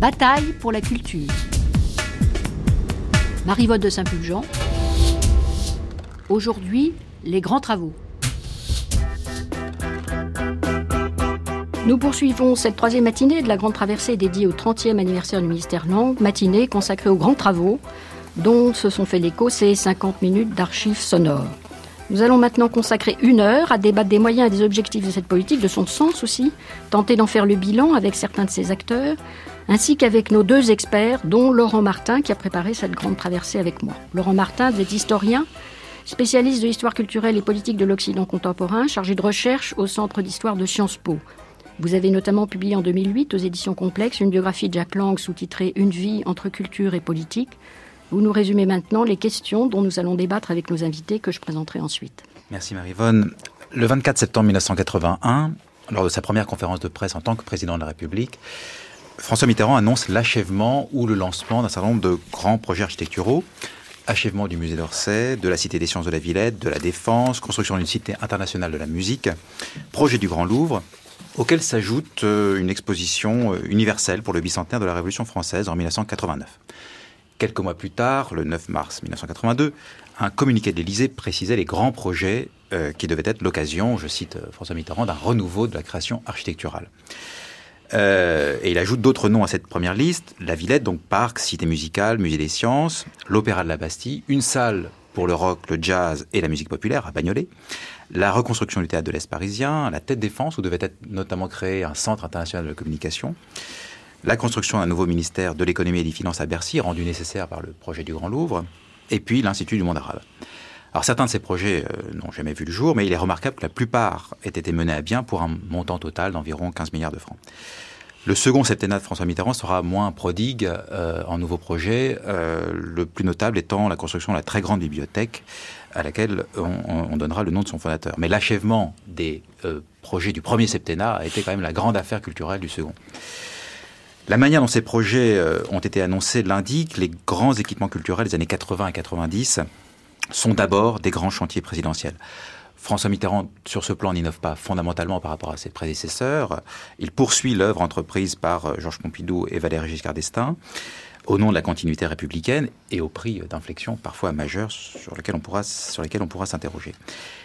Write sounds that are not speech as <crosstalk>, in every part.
Bataille pour la culture. Marie-Vote de Saint-Pulgent. Aujourd'hui, les grands travaux. Nous poursuivons cette troisième matinée de la grande traversée dédiée au 30e anniversaire du ministère Langue, matinée consacrée aux grands travaux dont se sont fait l'écho ces 50 minutes d'archives sonores. Nous allons maintenant consacrer une heure à débattre des moyens et des objectifs de cette politique, de son sens aussi, tenter d'en faire le bilan avec certains de ses acteurs, ainsi qu'avec nos deux experts, dont Laurent Martin qui a préparé cette grande traversée avec moi. Laurent Martin, vous êtes historien, spécialiste de l'histoire culturelle et politique de l'Occident contemporain, chargé de recherche au Centre d'histoire de Sciences Po. Vous avez notamment publié en 2008 aux éditions Complexes une biographie de Jack Lang sous-titrée Une vie entre culture et politique. Vous nous résumez maintenant les questions dont nous allons débattre avec nos invités que je présenterai ensuite. Merci Marie-Vonne. Le 24 septembre 1981, lors de sa première conférence de presse en tant que président de la République, François Mitterrand annonce l'achèvement ou le lancement d'un certain nombre de grands projets architecturaux. Achèvement du musée d'Orsay, de la Cité des sciences de la Villette, de la Défense, construction d'une cité internationale de la musique, projet du Grand Louvre, auquel s'ajoute euh, une exposition euh, universelle pour le bicentenaire de la Révolution française en 1989. Quelques mois plus tard, le 9 mars 1982, un communiqué de l'Élysée précisait les grands projets euh, qui devaient être l'occasion, je cite François Mitterrand, d'un renouveau de la création architecturale. et il ajoute d'autres noms à cette première liste la Villette, donc parc, cité musicale, musée des sciences, l'Opéra de la Bastille, une salle pour le rock, le jazz et la musique populaire à Bagnolet, la reconstruction du théâtre de l'Est parisien, la Tête Défense, où devait être notamment créé un centre international de communication, la construction d'un nouveau ministère de l'économie et des finances à Bercy, rendu nécessaire par le projet du Grand Louvre, et puis l'Institut du monde arabe. Alors certains de ces projets euh, n'ont jamais vu le jour, mais il est remarquable que la plupart aient été menés à bien pour un montant total d'environ 15 milliards de francs. Le second septennat de François Mitterrand sera moins prodigue euh, en nouveaux projets, euh, le plus notable étant la construction de la très grande bibliothèque à laquelle on, donnera le nom de son fondateur. Mais l'achèvement des euh, projets du premier septennat a été quand même la grande affaire culturelle du second. La manière dont ces projets euh, ont été annoncés l'indique, les grands équipements culturels des années 80 et 90 sont d'abord des grands chantiers présidentiels. François Mitterrand, sur ce plan, n'innove pas fondamentalement par rapport à ses prédécesseurs. Il poursuit l'œuvre entreprise par euh, Georges Pompidou et Valéry Giscard d'Estaing au nom de la continuité républicaine et au prix d'inflexions parfois majeures sur lesquelles on pourra, sur lesquelles on pourra s'interroger.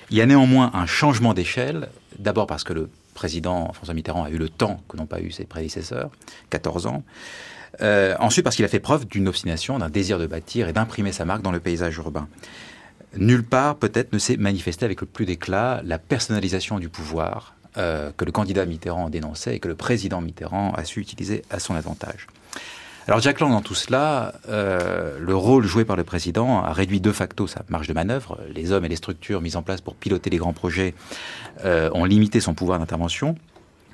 Il y a néanmoins un changement d'échelle, d'abord parce que le président François Mitterrand a eu le temps que n'ont pas eu ses prédécesseurs, 14 ans. Euh, ensuite parce qu'il a fait preuve d'une obstination, d'un désir de bâtir et d'imprimer sa marque dans le paysage urbain. Nulle part peut-être ne s'est manifesté avec le plus d'éclat la personnalisation du pouvoir euh, que le candidat Mitterrand dénonçait et que le président Mitterrand a su utiliser à son avantage. Alors Jack Lang, dans tout cela, euh, le rôle joué par le président a réduit de facto sa marge de manœuvre. Les hommes et les structures mises en place pour piloter les grands projets euh, ont limité son pouvoir d'intervention.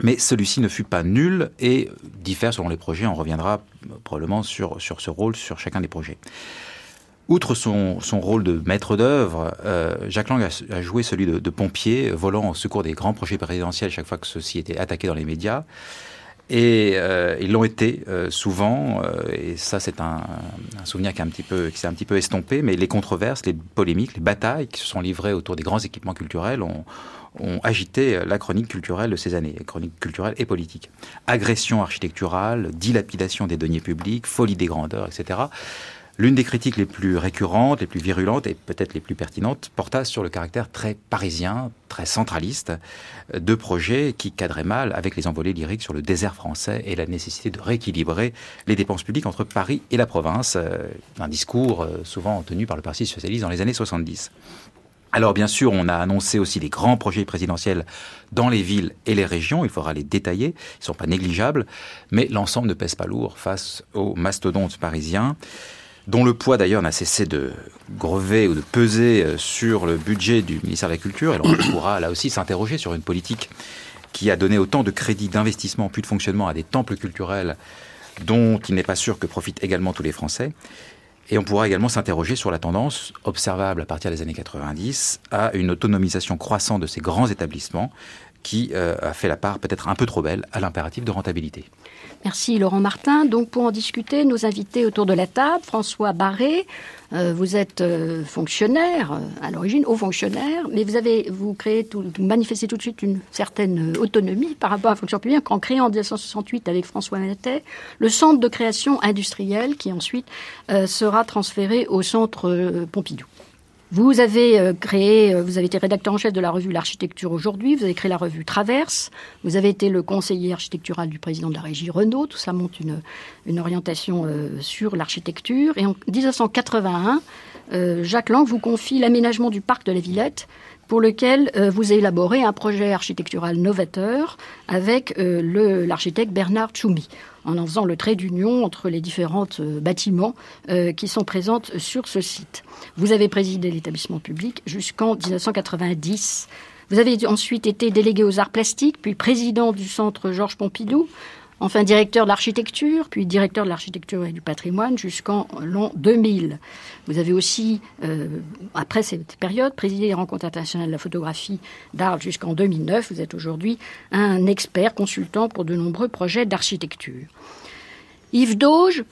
Mais celui-ci ne fut pas nul et diffère selon les projets. On reviendra probablement sur, sur ce rôle, sur chacun des projets. Outre son, son rôle de maître d'œuvre, euh, Jacques Lang a, joué celui de, de, pompier, volant au secours des grands projets présidentiels chaque fois que ceux-ci étaient attaqués dans les médias. Et euh, ils l'ont été euh, souvent, euh, et ça c'est un, un, souvenir qui, un petit peu, qui s'est un petit peu estompé, mais les controverses, les polémiques, les batailles qui se sont livrées autour des grands équipements culturels ont, ont agité la chronique culturelle de ces années, chronique culturelle et politique. Agression architecturale, dilapidation des deniers publics, folie des grandeurs, etc. L'une des critiques les plus récurrentes, les plus virulentes et peut-être les plus pertinentes porta sur le caractère très parisien, très centraliste de projets qui cadraient mal avec les envolées lyriques sur le désert français et la nécessité de rééquilibrer les dépenses publiques entre Paris et la province, euh, un discours euh, souvent tenu par le Parti socialiste dans les années 70. Alors bien sûr, on a annoncé aussi des grands projets présidentiels dans les villes et les régions, il faudra les détailler, ils ne sont pas négligeables, mais l'ensemble ne pèse pas lourd face aux mastodontes parisiens dont le poids d'ailleurs n'a cessé de grever ou de peser euh, sur le budget du ministère de la Culture. Et l'on pourra là aussi s'interroger sur une politique qui a donné autant de crédits d'investissement puis de fonctionnement à des temples culturels dont il n'est pas sûr que profitent également tous les Français. Et on pourra également s'interroger sur la tendance observable à partir des années 90 à une autonomisation croissante de ces grands établissements qui a fait la part peut-être un peu trop belle à l'impératif de rentabilité. Merci Laurent Martin. Donc pour en discuter, nos invités autour de la table, François Barré, euh, vous êtes euh, fonctionnaire euh, à l'origine, haut fonctionnaire, mais vous avez vous créez tout, vous manifestez tout de suite une certaine autonomie par rapport à la fonction publique en créant en 1968 avec François Manet le centre de création industrielle qui ensuite sera transféré au centre Pompidou. Vous avez euh, créé, euh, vous avez été rédacteur en chef de la revue L'Architecture aujourd'hui, vous avez créé la revue Traverse, vous avez été le conseiller architectural du président de la régie Renault, tout ça montre une, orientation euh, sur l'architecture. Et en 1981, Jacques Lang vous confie l'aménagement du parc de la Villette, pour lequel vous élaborez un projet architectural novateur avec l'architecte Bernard Tchoumi en en faisant le trait d'union entre les différents euh, bâtiments euh, qui sont présents sur ce site. Vous avez présidé l'établissement public jusqu'en 1990. Vous avez ensuite été délégué aux arts plastiques, puis président du centre Georges Pompidou enfin directeur de l'architecture, puis directeur de l'architecture et du patrimoine jusqu'en l'an 2000. Vous avez aussi, euh, après cette période, présidé les rencontres internationales de la photographie d'art jusqu'en 2009. Vous êtes aujourd'hui un expert consultant pour de nombreux projets d'architecture. Yves Dauge,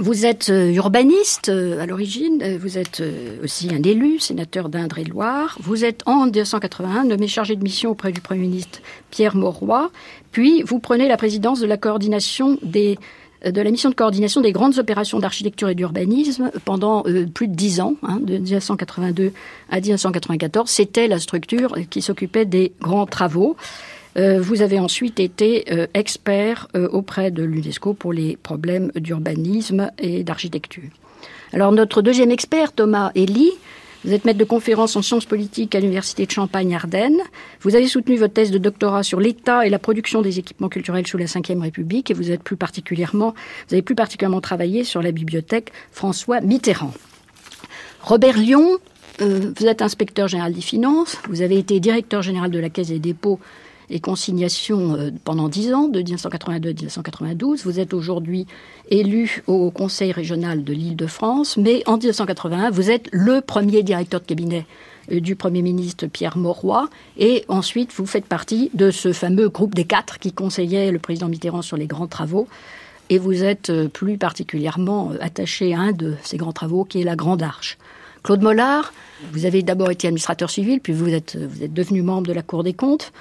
vous êtes euh, urbaniste euh, à l'origine, euh, vous êtes aussi un élu, sénateur d'Indre-et-Loire. Vous êtes en 1981 nommé chargé de mission auprès du Premier ministre Pierre Mauroy. Puis vous prenez la présidence de la coordination des de la mission de coordination des grandes opérations d'architecture et d'urbanisme pendant plus de dix ans, hein, de 1982 à 1994. C'était la structure qui s'occupait des grands travaux. Euh, vous avez ensuite été euh, expert euh, auprès de l'UNESCO pour les problèmes d'urbanisme et d'architecture. Alors notre deuxième expert, Thomas Elie, vous êtes maître de conférence en sciences politiques à l'Université de Champagne-Ardenne. Vous avez soutenu votre thèse de doctorat sur l'état et la production des équipements culturels sous la Ve République et vous êtes plus particulièrement, vous avez plus particulièrement travaillé sur la bibliothèque François Mitterrand. Robert Lyon, vous êtes inspecteur général des finances, vous avez été directeur général de la Caisse des dépôts et consignation euh, pendant dix ans, de 1982 à 1992. Vous êtes aujourd'hui élu au Conseil régional de l'Île-de-France, mais en 1981, vous êtes le premier directeur de cabinet euh, du Premier ministre Pierre Mauroy, et ensuite vous faites partie de ce fameux groupe des quatre qui conseillait le président Mitterrand sur les grands travaux, et vous êtes euh, plus particulièrement attaché à un de ces grands travaux qui est la Grande Arche. Claude Mollard, vous avez d'abord été administrateur civil, puis vous êtes, vous êtes devenu membre de la Cour des comptes.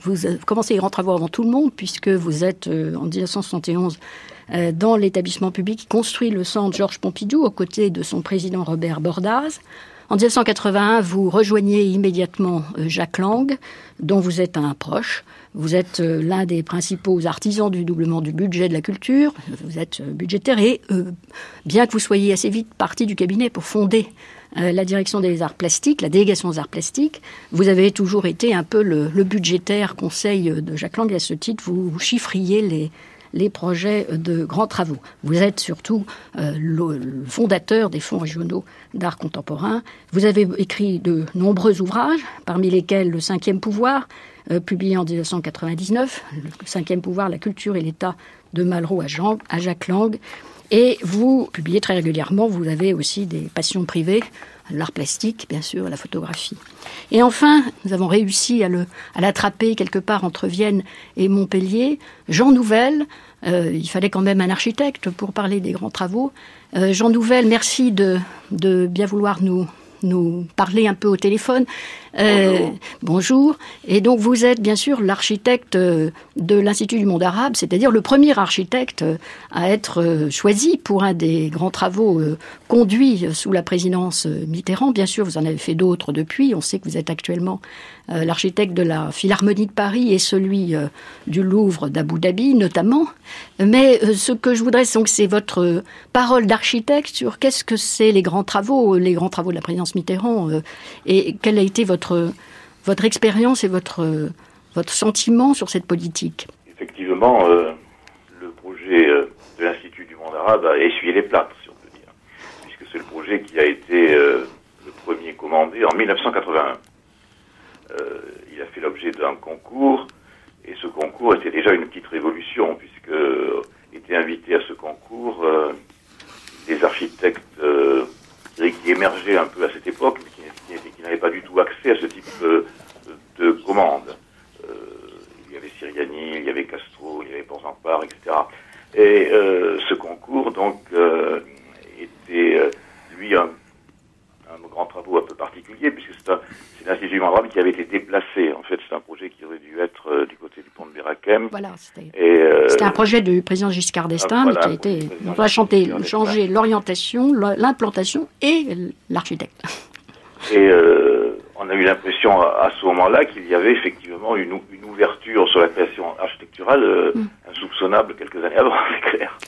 Vous commencez les travaux avant tout le monde, puisque vous êtes euh, en 1971 euh, dans l'établissement public qui construit le centre Georges Pompidou aux côtés de son président Robert Bordaz. En 1981, vous rejoignez immédiatement euh, Jacques Lang, dont vous êtes un proche. Vous êtes l'un des principaux artisans du doublement du budget de la culture. Vous êtes budgétaire et, bien que vous soyez assez vite parti du cabinet pour fonder euh, la direction des arts plastiques, la délégation des arts plastiques. Vous avez toujours été un peu le, budgétaire conseil de Jacques Lang. Et à ce titre, vous, chiffriez les, les projets de grands travaux. Vous êtes surtout euh, le, fondateur des fonds régionaux d'art contemporain. Vous avez écrit de nombreux ouvrages, parmi lesquels Le cinquième pouvoir, euh, publié en 1999, Le cinquième pouvoir, la culture et l'État de Malraux à, à Jacques Lang, et vous publiez très régulièrement, vous avez aussi des passions privées, l'art plastique, bien sûr, la photographie. Et enfin, nous avons réussi à, l'attraper quelque part entre Vienne et Montpellier. Jean Nouvel, euh, il fallait quand même un architecte pour parler des grands travaux. Euh, Jean Nouvel, merci de, bien vouloir nous parler un peu au téléphone. Euh, bonjour. Et donc vous êtes bien sûr l'architecte euh, de l'Institut du monde arabe, c'est-à-dire le premier architecte euh, à être choisi pour un des grands travaux conduits sous la présidence Mitterrand. Bien sûr, vous en avez fait d'autres depuis. On sait que vous êtes actuellement l'architecte de la Philharmonie de Paris et celui du Louvre d'Abu Dhabi notamment. Mais ce que je voudrais, c'est votre parole d'architecte sur qu'est-ce que c'est les grands travaux, les grands travaux de la présidence Mitterrand et quel a été votre votre, expérience et votre, votre sentiment sur cette politique. Effectivement, euh, le projet euh, de l'Institut du monde arabe a essuyé les plates, si on peut dire, puisque c'est le projet qui a été euh, le premier commandé en 1981. il a fait l'objet d'un concours, et ce concours était déjà une petite révolution, puisque étaient invités à ce concours des architectes qui émergeait un peu à cette époque, mais qui, n'avait pas du tout accès à ce type euh, de commandes. Euh, il y avait Siriani, il y avait Castro, il y avait Porzampar, etc. Et euh, ce concours, donc, euh, était, euh, lui, un un grand travaux un peu particulier, puisque c'est l'Institut Mandrame qui avait été déplacé. En fait, c'est un projet qui aurait dû être du côté du pont de Bérakem. Voilà, c'était un projet du président Giscard d'Estaing, mais qui a été. On va changer l'orientation, l'implantation et l'architecte. Et on a eu l'impression à, ce moment-là qu'il y avait effectivement une, une, ouverture sur la création architecturale euh, mm. insoupçonnable quelques années avant, <laughs> c'est clair.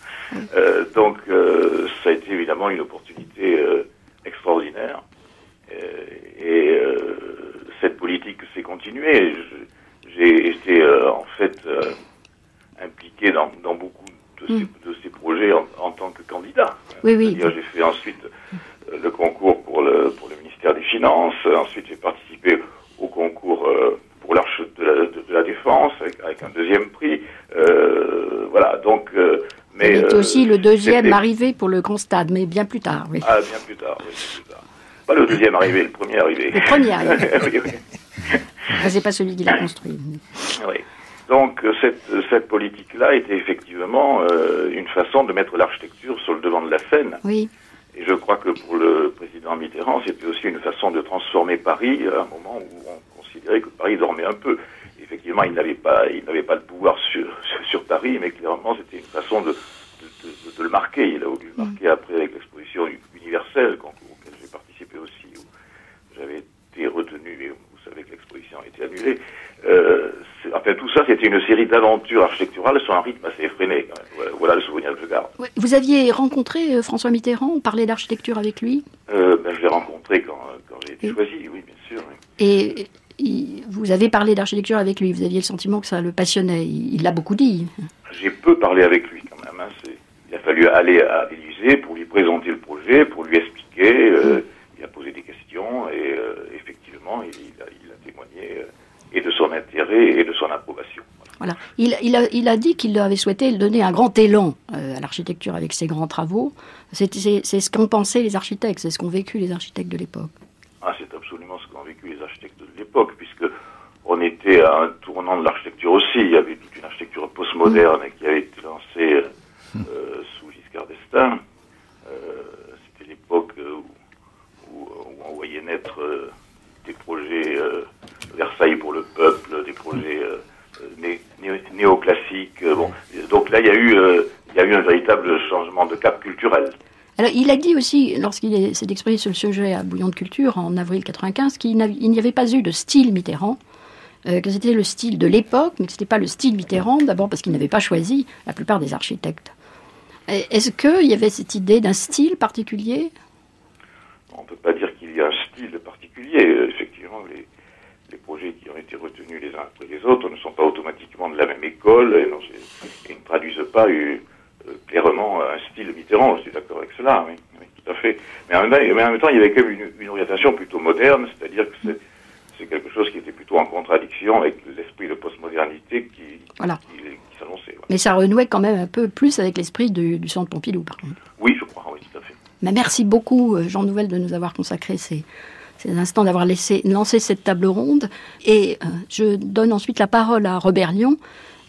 Euh, donc euh, ça a été évidemment une opportunité extraordinaire. et cette politique s'est continuée. J'ai été en fait impliqué dans, dans beaucoup de, ces, mm. de, ces, projets en, en, tant que candidat. Oui, oui. J'ai fait ensuite le concours pour le, pour le ministère des Finances. Ensuite, j'ai participé au concours euh, pour l'Arche de la, de, la Défense avec, un deuxième prix. Euh, voilà, donc. Euh, mais était aussi le deuxième arrivé pour le Grand Stade, mais bien plus tard, oui. Ah, bien plus tard, oui, plus tard. Pas le deuxième arrivé, le premier arrivé. Le premier arrivé. <laughs> oui, oui. c'est pas celui qui l'a construit. Oui. Donc cette, cette politique-là était effectivement une façon de mettre l'architecture sur le devant de la scène. Oui. Et je crois que pour le président Mitterrand, c'était aussi une façon de transformer Paris à un moment où on considérait que Paris dormait un peu. Effectivement, il n'avait pas, il n'avait pas le pouvoir sur, <laughs> sur Paris, mais clairement, c'était une façon de, de, de, de, le marquer. Il a voulu le marquer après avec l'exposition universelle, auquel j'ai participé aussi, où j'avais été retenu, et vous savez que l'exposition a été annulée. Euh, enfin, tout ça, c'était une série d'aventures architecturales sur un rythme assez effréné. Voilà le souvenir que je garde. Vous aviez rencontré euh, François Mitterrand On parlait d'architecture avec lui? Euh, ben, Je l'ai rencontré quand, quand j'ai été choisi, oui, bien sûr. Et vous avez parlé d'architecture avec lui Vous aviez le sentiment que ça le passionnait Il l'a beaucoup dit. J'ai peu parlé avec lui quand même. Hein. Il a fallu aller à l'Élysée pour lui présenter le projet, pour lui expliquer. Euh. Il a posé des questions et effectivement, il, a, il a témoigné et de son intérêt et de son approbation. Voilà. Il, il, a, il a dit qu'il avait souhaité donner un grand élan euh, à l'architecture avec ses grands travaux. C'est ce qu'ont pensé les architectes, c'est ce qu'ont vécu les architectes de l'époque. Ah, c'est absolument ce qu'ont vécu les architectes de l'époque, puisque on était à un tournant de l'architecture aussi. Il y avait toute une architecture postmoderne mmh. qui avait été lancée euh, mmh. sous Giscard d'Estaing. Euh, c'était l'époque où, où, on voyait naître des projets Versailles pour le peuple, des projets euh, néoclassiques. Euh, bon, donc là, il y a eu, euh, il y a eu un véritable changement de cap culturel. Alors, il a dit aussi, lorsqu'il s'est exprimé sur le sujet à Bouillon de Culture en avril 95, qu'il n'y avait pas eu de style Mitterrand, que c'était le style de l'époque, mais que ce n'était pas le style Mitterrand, d'abord parce qu'il n'avait pas choisi la plupart des architectes. Est-ce qu'il y avait cette idée d'un style particulier? On ne peut pas dire qu'il y a un style particulier. Effectivement, les, les projets qui ont été retenus les uns après les autres ne sont pas automatiquement de la même école et, ne traduisent pas euh, clairement un style Mitterrand. Je suis d'accord avec cela, tout à fait. Mais en, même temps, il y avait quand même une, orientation plutôt moderne, c'est-à-dire que c'est quelque chose qui était plutôt en contradiction avec l'esprit de postmodernité qui, s'annonçait. Mais ça renouait quand même un peu plus avec l'esprit du, du, Centre Pompidou, par contre. Oui, je crois, oui, tout à fait. Mais merci beaucoup, euh, Jean Nouvel, de nous avoir consacré ces, c'est l'instant d'avoir laissé, lancé cette table ronde. Et euh, je donne ensuite la parole à Robert Lyon,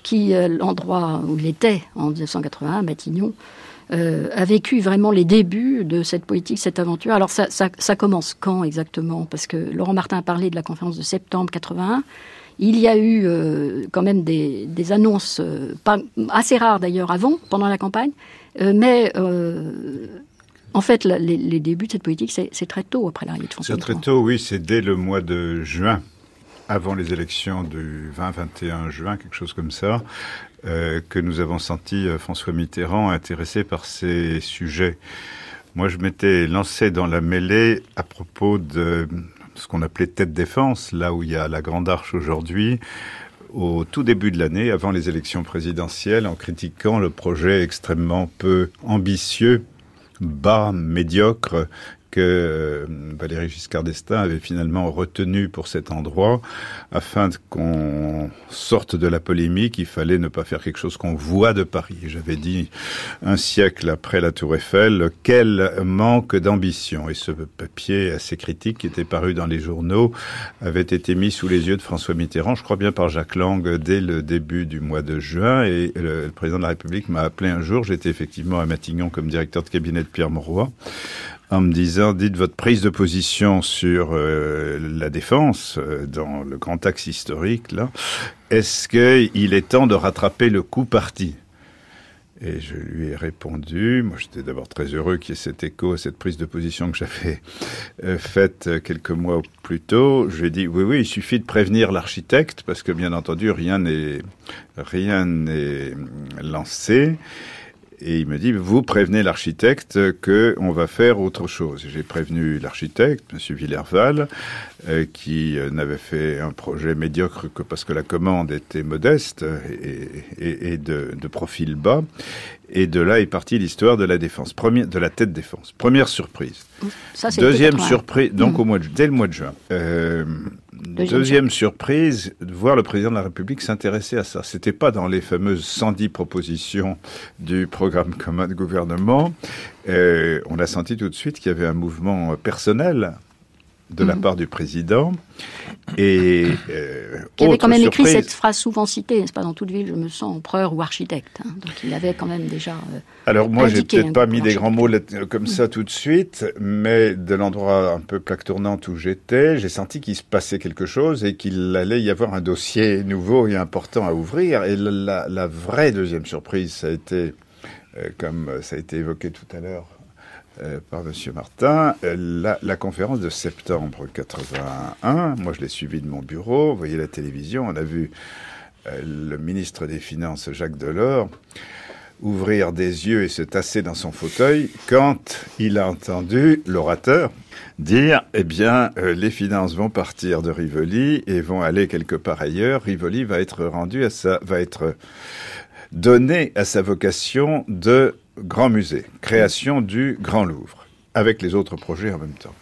qui, euh, l'endroit où il était en 1981, à Matignon, euh, a vécu vraiment les débuts de cette politique, cette aventure. Alors ça, ça, commence quand exactement? Parce que Laurent Martin a parlé de la conférence de septembre 81. Il y a eu quand même des, des annonces, pas, assez rares d'ailleurs avant, pendant la campagne, mais en fait, les, débuts de cette politique, c'est très tôt après l'arrivée de François C'est très tôt, oui, c'est dès le mois de juin, avant les élections du 20-21 juin, quelque chose comme ça, euh, que nous avons senti euh, François Mitterrand intéressé par ces sujets. Moi, je m'étais lancé dans la mêlée à propos de ce qu'on appelait tête défense, là où il y a la Grande Arche aujourd'hui, au tout début de l'année, avant les élections présidentielles, en critiquant le projet extrêmement peu ambitieux bas, médiocre que euh, Valéry Giscard d'Estaing avait finalement retenu pour cet endroit, afin qu'on sorte de la polémique, il fallait ne pas faire quelque chose qu'on voit de Paris. J'avais dit un siècle après la Tour Eiffel, quel manque d'ambition. Et ce papier assez critique qui était paru dans les journaux avait été mis sous les yeux de François Mitterrand, je crois bien par Jacques Lang, dès le début du mois de juin. Et le, président de la République m'a appelé un jour, j'étais effectivement à Matignon comme directeur de cabinet de Pierre Mauroy, en me disant, dites votre prise de position sur euh, la défense, euh, dans le grand axe historique, là, est-ce qu'il est temps de rattraper le coup parti? Et je lui ai répondu, moi j'étais d'abord très heureux qu'il y ait cet écho cette prise de position que j'avais euh, faite quelques mois plus tôt. Je lui ai dit, oui, oui, il suffit de prévenir l'architecte, parce que bien entendu, rien n'est, rien n'est lancé. Et il me dit, vous prévenez l'architecte que on va faire autre chose. J'ai prévenu l'architecte, Monsieur Villerval, euh, qui euh, n'avait fait un projet médiocre que parce que la commande était modeste et, et, de, de, profil bas. Et de là est partie l'histoire de la défense, première, de la tête défense. Première surprise. Ça, Deuxième surprise, donc mmh. au mois de, dès le mois de juin. Euh, Deuxième, surprise, de voir le président de la République s'intéresser à ça. C'était pas dans les fameuses 110 propositions du programme commun de gouvernement. Euh, on a senti tout de suite qu'il y avait un mouvement personnel de la mhm. part du président. Et euh, qui avait quand même écrit cette phrase souvent citée, n'est-ce pas, dans toute ville, je me sens empereur ou architecte. Hein. donc il avait quand même déjà. Euh, Alors moi, j'ai peut-être pas mis des grands mots comme ça tout de suite, mais de l'endroit un peu plaque tournante où j'étais, j'ai senti qu'il se passait quelque chose et qu'il allait y avoir un dossier nouveau et important à ouvrir. Et la, la vraie deuxième surprise, ça a été, euh, comme ça a été évoqué tout à l'heure, euh, par M. Martin, euh, la, conférence de septembre 81, moi je l'ai suivie de mon bureau, vous voyez la télévision, on a vu euh, le ministre des Finances, Jacques Delors, ouvrir des yeux et se tasser dans son fauteuil quand il a entendu l'orateur dire, eh bien, les finances vont partir de Rivoli et vont aller quelque part ailleurs. Rivoli va être rendu à sa, va être donné à sa vocation de Grand Musée, création du Grand Louvre, avec les autres projets en même temps.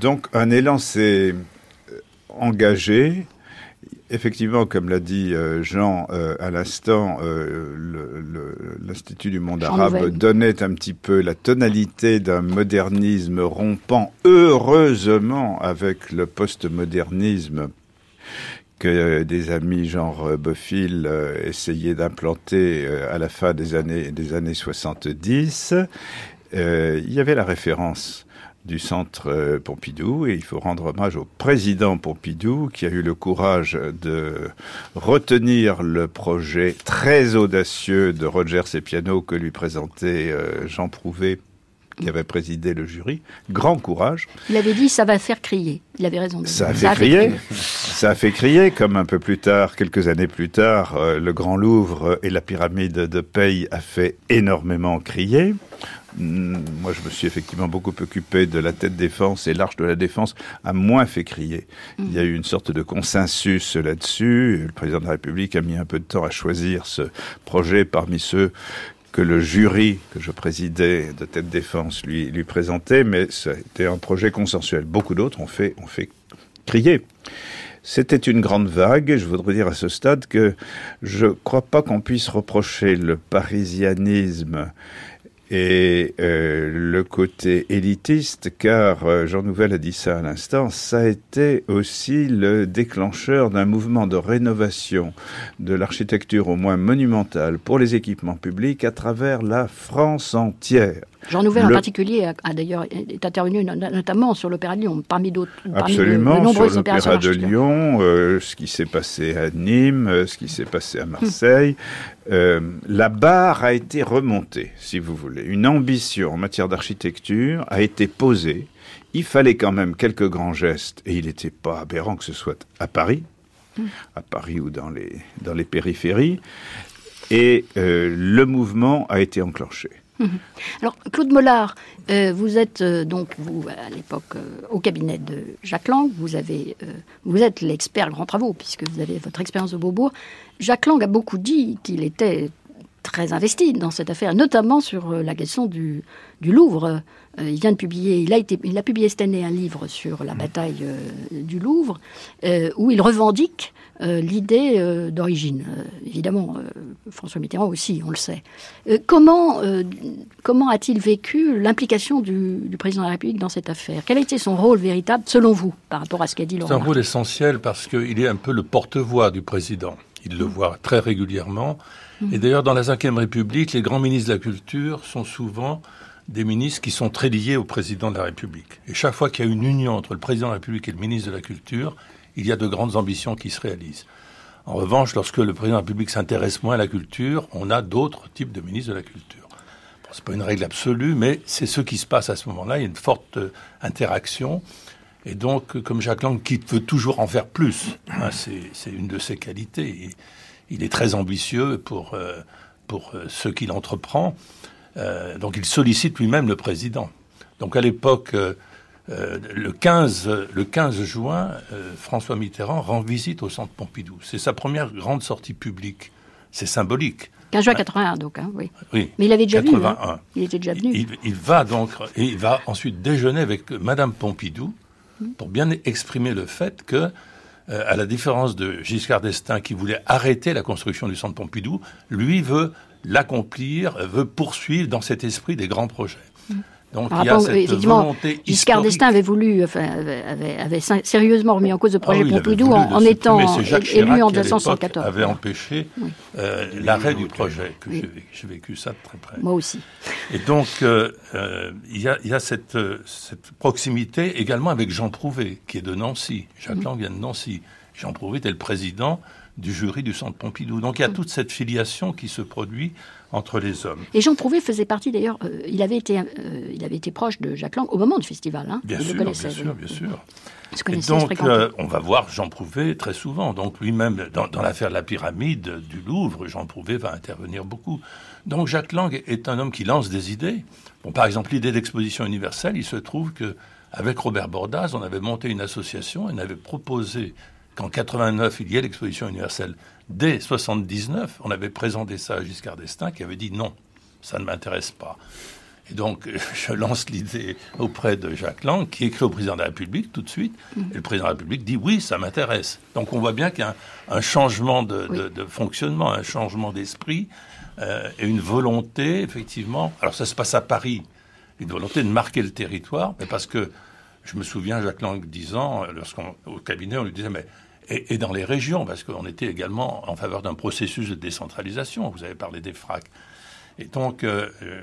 Donc un élan s'est euh, engagé. Effectivement, comme l'a dit euh, Jean euh, à l'instant, l'Institut du monde arabe donnait un petit peu la tonalité d'un modernisme rompant heureusement avec le postmodernisme que des amis genre euh, Bofill euh, essayaient d'implanter euh, à la fin des années, des années 70. il y avait la référence du centre Pompidou et il faut rendre hommage au président Pompidou qui a eu le courage de retenir le projet très audacieux de Roger Sepiano que lui présentait Jean Prouvé qui avait présidé le jury. Grand courage. Il avait dit ça va faire crier. Il avait raison. ça a fait crier. ça a fait crier, comme un peu plus tard, quelques années plus tard, euh, le Grand Louvre et la pyramide de Paye a fait énormément crier. Hmm, moi, je me suis effectivement beaucoup occupé de la tête défense et l'arche de la défense a moins fait crier. Il y a eu une sorte de consensus là-dessus. Le président de la République a mis un peu de temps à choisir ce projet parmi ceux que le jury que je présidais de Tête Défense lui, lui présentait, mais c'était un projet consensuel. Beaucoup d'autres ont fait, ont fait crier. C'était une grande vague. Je voudrais dire à ce stade que je ne crois pas qu'on puisse reprocher le parisianisme et euh, le côté élitiste, car euh, Jean Nouvel a dit ça à l'instant, ça a été aussi le déclencheur d'un mouvement de rénovation de l'architecture au moins monumentale pour les équipements publics à travers la France entière. Jean Nouvel en particulier a, d'ailleurs est intervenu notamment sur l'Opéra de Lyon, parmi d'autres. Absolument, de, sur l'Opéra de Lyon, euh, ce qui s'est passé à Nîmes, euh, ce qui s'est passé à Marseille. Euh, la barre a été remontée, si vous voulez. Une ambition en matière d'architecture a été posée. Il fallait quand même quelques grands gestes, et il n'était pas aberrant que ce soit à Paris, hmm. à Paris ou dans les, dans les périphéries, et le mouvement a été enclenché. Mhm. Alors, Claude Mollard, euh, vous êtes euh, donc, vous, à l'époque, euh, au cabinet de Jacques Lang, vous, avez, vous êtes l'expert grand travaux, puisque vous avez votre expérience de Beaubourg. Jacques Lang a beaucoup dit qu'il était très investi dans cette affaire, notamment sur la question du, du Louvre. il vient de publier, il a, été, il a publié cette année un livre sur la bataille du Louvre, où il revendique l'idée euh, d'origine. Euh, évidemment, François Mitterrand aussi, on le sait. comment comment a-t-il vécu l'implication du, président de la République dans cette affaire? Quel a été son rôle véritable, selon vous, par rapport à ce qu'a dit Laurent C'est un rôle essentiel parce qu'il est un peu le porte-voix du président. Il le voit très régulièrement. Et d'ailleurs, dans la Ve République, les grands ministres de la Culture sont souvent des ministres qui sont très liés au président de la République. Et chaque fois qu'il y a une union entre le président de la République et le ministre de la Culture, il y a de grandes ambitions qui se réalisent. En revanche, lorsque le président de la République s'intéresse moins à la culture, on a d'autres types de ministres de la culture. Ce n'est pas une règle absolue, mais c'est ce qui se passe à ce moment-là. Il y a une forte euh, interaction. Et donc, comme Jacques Lang, qui veut toujours en faire plus, hein, c'est une de ses qualités. Il, est très ambitieux pour, euh, pour euh, ce qu'il entreprend. donc, il sollicite lui-même le président. Donc, à l'époque, le, 15, le 15 juin, euh, François Mitterrand rend visite au Centre Pompidou. C'est sa première grande sortie publique. C'est symbolique. 15 juin 81, donc, hein, oui. oui. Mais il avait déjà 81. venu. Hein. Il était déjà venu. Il, va donc, et il va ensuite déjeuner avec Madame Pompidou pour bien exprimer le fait que, euh, à la différence de Giscard d'Estaing qui voulait arrêter la construction du Centre Pompidou, lui veut l'accomplir, veut poursuivre dans cet esprit des grands projets. Donc il y a cette volonté Giscard d'Estaing avait voulu, enfin, avait, avait, sérieusement remis en cause le projet ah Pompidou en, étant élu en 1914. avait empêché euh, l'arrêt du projet, j'ai vécu ça de très près. Moi aussi. Et donc, euh, euh, il y a, y a cette, cette, proximité également avec Jean Prouvé, qui est de Nancy. Jacques Lang vient de Nancy. Jean Prouvé était le président du jury du Centre Pompidou. Donc il y a toute cette filiation qui se produit entre les hommes. Et Jean Prouvé faisait partie d'ailleurs, euh, il, avait été, euh, il avait été proche de Jacques Lang au moment du festival. Hein, bien, sûr, bien sûr, bien sûr, Et donc, euh, on va voir Jean Prouvé très souvent. Donc, lui-même, dans, dans l'affaire de la pyramide du Louvre, Jean Prouvé va intervenir beaucoup. Donc, Jacques Lang est un homme qui lance des idées. Bon, par exemple, l'idée d'exposition universelle, il se trouve que avec Robert Bordaz, on avait monté une association et on avait proposé qu'en 89, il y ait l'exposition universelle. Dès 79, on avait présenté ça à Giscard d'Estaing qui avait dit non, ça ne m'intéresse pas. Et donc, <laughs> je lance l'idée auprès de Jacques Lang, qui écrit au président de la République tout de suite. Mm. Et le président de la République dit oui, ça m'intéresse. Donc, on voit bien qu'il y a un, changement de, fonctionnement, un changement d'esprit euh, et une volonté, effectivement. Alors, ça se passe à Paris, une volonté de marquer le territoire, mais parce que je me souviens Jacques Lang disant, lorsqu'au cabinet, on lui disait mais et, dans les régions, parce qu'on était également en faveur d'un processus de décentralisation. Vous avez parlé des FRAC. Et donc, euh, euh,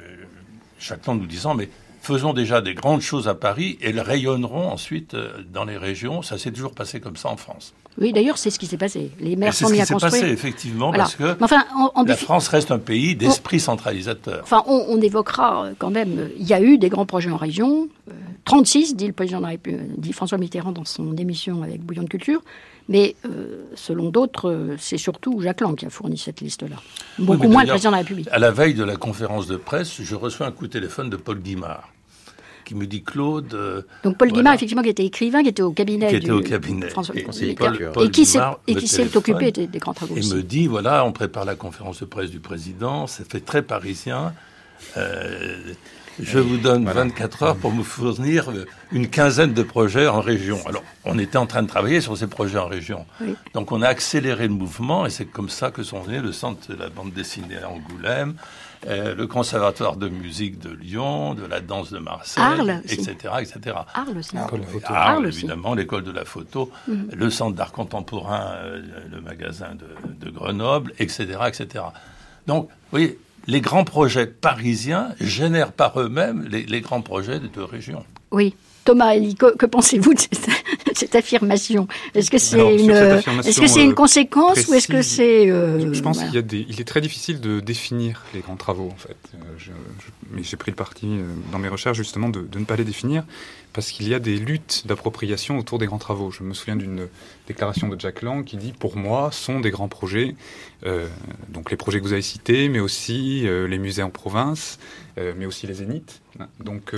chaque temps nous disant, mais faisons déjà des grandes choses à Paris elles rayonneront ensuite euh, dans les régions. Ça s'est toujours passé comme ça en France. Oui, d'ailleurs, c'est ce qui s'est passé. Les maires sont mis à construire. C'est ce qui s'est passé, effectivement, parce que enfin, la France reste un pays d'esprit centralisateur. Enfin, on, évoquera quand même, il y a eu des grands projets en région. 36, dit le président de la République, dit François Mitterrand dans son émission avec Bouillon de Culture. Mais euh, selon d'autres, euh, c'est surtout Jacques Lang qui a fourni cette liste-là. Beaucoup moins le président de la République. À la veille de la conférence de presse, je reçois un coup de téléphone de Paul Guimard qui me dit Claude. Euh, Donc Paul Guimard, effectivement, qui était écrivain, qui était au cabinet. Qui était au cabinet. François et, et, qui s'est occupé des, grands travaux. Et me dit voilà, on prépare la conférence de presse du président, c'est fait très parisien. Je vous donne 24 heures pour me fournir une quinzaine de projets en région. Alors, on était en train de travailler sur ces projets en région. Donc, on a accéléré le mouvement et c'est comme ça que sont venus le Centre de la bande dessinée à Angoulême, euh, le Conservatoire de musique de Lyon, de la danse de Marseille, etc., etc. Arles aussi. Arles, évidemment, l'école de la photo, mhm. le Centre d'art contemporain, euh, le magasin de, de Grenoble, etc., etc. Donc, vous voyez, les grands projets parisiens génèrent par eux-mêmes les, grands projets de deux régions. Oui. Thomas Elie, que, pensez-vous de cette, <laughs> affirmation? Est-ce que c'est une, est-ce que c'est une euh, conséquence ou est-ce que c'est euh, Je pense qu'il il est très difficile de définir les grands travaux en fait. Euh, mais j'ai pris le parti dans mes recherches justement de, de, ne pas les définir parce qu'il y a des luttes d'appropriation autour des grands travaux. Je me souviens d'une déclaration de Jack Lang qui dit pour moi sont des grands projets, euh, donc les projets que vous avez cités, mais aussi euh, les musées en province, mais aussi les zéniths. Donc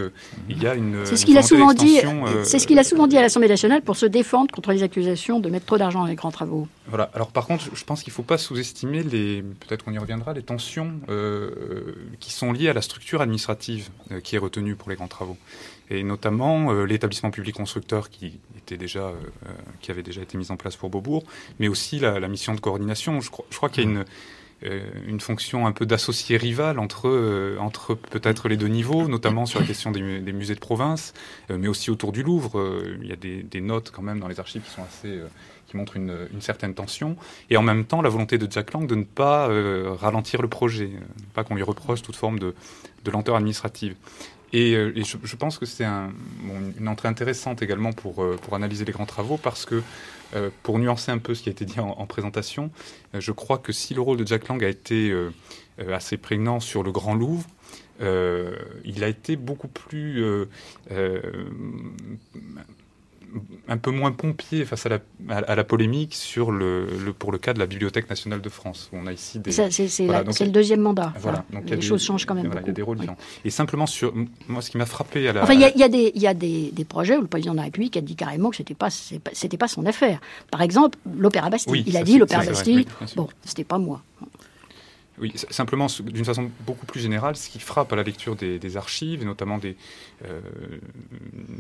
il y a une. C'est ce qu'il a souvent dit. c'est ce qu'il a souvent dit à l'Assemblée nationale pour se défendre contre les accusations de mettre trop d'argent dans les grands travaux. Voilà. Alors par contre, je pense qu'il ne faut pas sous-estimer les. Peut-être qu'on y reviendra, les tensions qui sont liées à la structure administrative qui est retenue pour les grands travaux et notamment euh, l'établissement public constructeur qui était déjà, euh, euh, qui avait déjà été mis en place pour Beaubourg, mais aussi la, mission de coordination. Je crois, qu'il y a une fonction un peu d'associé rival entre, entre peut-être les deux niveaux, notamment sur la question des, musées de province, mais aussi autour du Louvre. il y a des, notes quand même dans les archives qui sont assez, qui montrent une, certaine tension, et en même temps la volonté de Jack Lang de ne pas ralentir le projet, pas qu'on lui reproche toute forme de, lenteur administrative. Et, euh, je, pense que c'est une entrée intéressante également pour, euh, analyser les grands travaux parce que, euh, pour nuancer un peu ce qui a été dit en, présentation, je crois que si le rôle de Jack Lang a été assez prégnant sur le Grand Louvre, il a été beaucoup plus un peu moins pompier face à la, à, la polémique sur le, pour le cas de la Bibliothèque nationale de France. on a ici des. C'est le deuxième mandat. Voilà, donc les choses changent quand même. Voilà, il y a des rôles Et simplement sur moi, ce qui m'a frappé à la. Enfin, il y a, y a, des, y a des, des, projets où le président de la République a dit carrément que c'était pas c'était pas son affaire. Par exemple, l'Opéra Bastille. il a dit l'Opéra Bastille. bon, c'était pas moi. Oui, simplement, d'une façon beaucoup plus générale, ce qui frappe à la lecture des, archives, et notamment des, euh,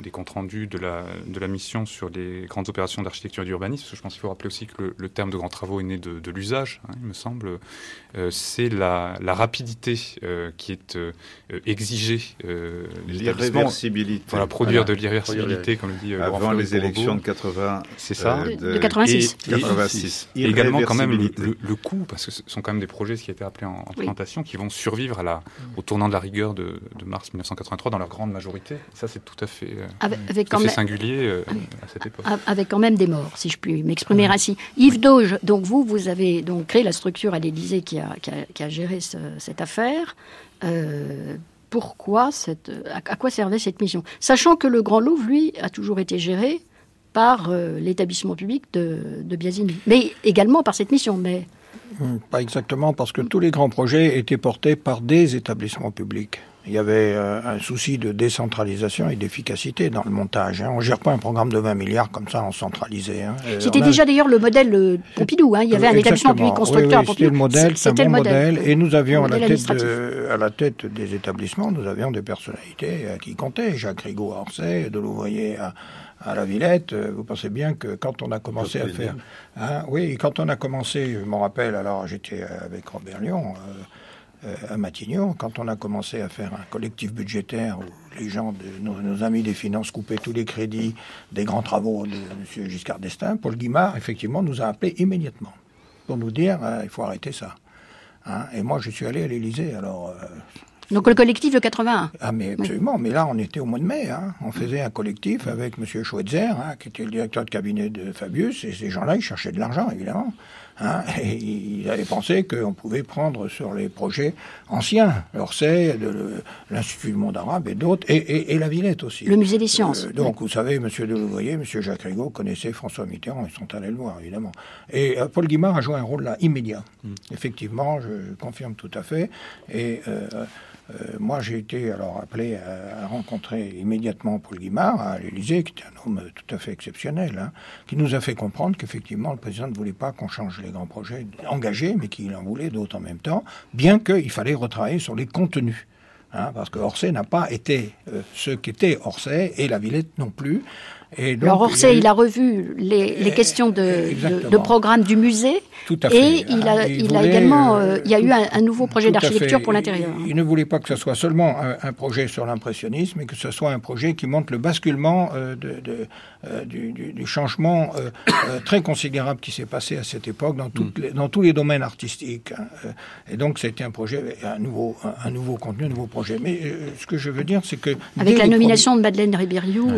des comptes rendus de la, de la mission sur les grandes opérations d'architecture et d'urbanisme, parce que je pense qu'il faut rappeler aussi que le, terme de grands travaux est né de, l'usage, hein, il me semble, euh, c'est la, la, rapidité euh, qui est exigée. l'irréversibilité. Voilà, produire de l'irréversibilité, comme le dit Avant les élections de 80. C'est ça. De, 86. Et, 86. également, quand même, le, le, coût, parce que ce sont quand même des projets qui étaient appelés en, présentation, qui vont survivre à la, au tournant de la rigueur de, mars 1983 dans leur grande majorité. Ça, c'est tout à fait, euh, avec, singulier euh, à cette époque. Avec quand même des morts, si je puis m'exprimer ainsi. Yves Doge, donc vous, vous avez donc créé la structure à l'Élysée qui a, qui, a, géré cette affaire. Euh, pourquoi cette, à, quoi servait cette mission? Sachant que le Grand Louvre, lui, a toujours été géré par l'établissement public de, de Biasini, mais également par cette mission. Mais pas exactement, parce que tous les grands projets étaient portés par des établissements publics. Il y avait euh, un souci de décentralisation et d'efficacité dans le montage. Hein. On ne gère pas un programme de 20 milliards comme ça en centralisé. Hein. C'était déjà d'ailleurs le modèle euh, Pompidou. Hein. Il y avait un établissement public constructeur. C'était le modèle, c'était un bon modèle. Et nous avions à la, tête à la, tête des établissements, nous avions des personnalités euh, qui comptaient. Jacques Rigaud à Orsay, de Louvoyer à à la Villette, euh, vous pensez bien que quand on a commencé à faire... Hein, oui, quand on a commencé, je m'en rappelle, alors j'étais avec Robert Lyon euh, à Matignon, quand on a commencé à faire un collectif budgétaire où les gens, de, nos, amis des finances coupaient tous les crédits des grands travaux de M. Giscard d'Estaing, Paul Guimard, effectivement, nous a appelés immédiatement pour nous dire euh, il faut arrêter ça. Hein, et moi, je suis allé à l'Élysée, alors donc le collectif de 81. Ah mais absolument, mais là on était au mois de mai. Hein. On faisait un collectif avec M. Schweitzer, hein, qui était le directeur de cabinet de Fabius, et ces gens-là, ils cherchaient de l'argent, évidemment. Hein, et ils avaient pensé qu'on pouvait prendre sur les projets anciens, l'Orsay, l'Institut du monde arabe et d'autres, et, la Villette aussi. Le musée des sciences. Euh, donc, vous savez, M. Delouvrier, M. Jacques Rigaud connaissaient François Mitterrand, ils sont allés le voir, évidemment. Et euh, Paul Guimard a joué un rôle là, immédiat. Mm. Effectivement, je confirme tout à fait. Et euh, moi, j'ai été alors appelé à, rencontrer immédiatement Paul Guimard à l'Élysée, qui était un homme tout à fait exceptionnel, hein, qui nous a fait comprendre qu'effectivement, le président ne voulait pas qu'on change les grands projets engagés, mais qu'il en voulait d'autres en même temps, bien qu'il fallait retravailler sur les contenus. Hein, parce que Orsay n'a pas été euh, ce qu'était Orsay, et la Villette non plus. Et donc, Alors Orsay, il a, revu les, les questions de, de, programme du musée. Tout à fait. Et il a, il, a également, euh, il y a eu un, nouveau projet d'architecture pour l'intérieur. Il, ne voulait pas que ce soit seulement un, projet sur l'impressionnisme, mais que ce soit un projet qui montre le basculement euh, de, de euh, du, du, du, changement très considérable qui s'est passé à cette époque dans, toutes mm. les, dans tous les domaines artistiques. Hein. Et donc c'était un projet, un nouveau, un, nouveau contenu, un nouveau projet. Mais ce que je veux dire, c'est que... Avec la nomination de Madeleine Ribériou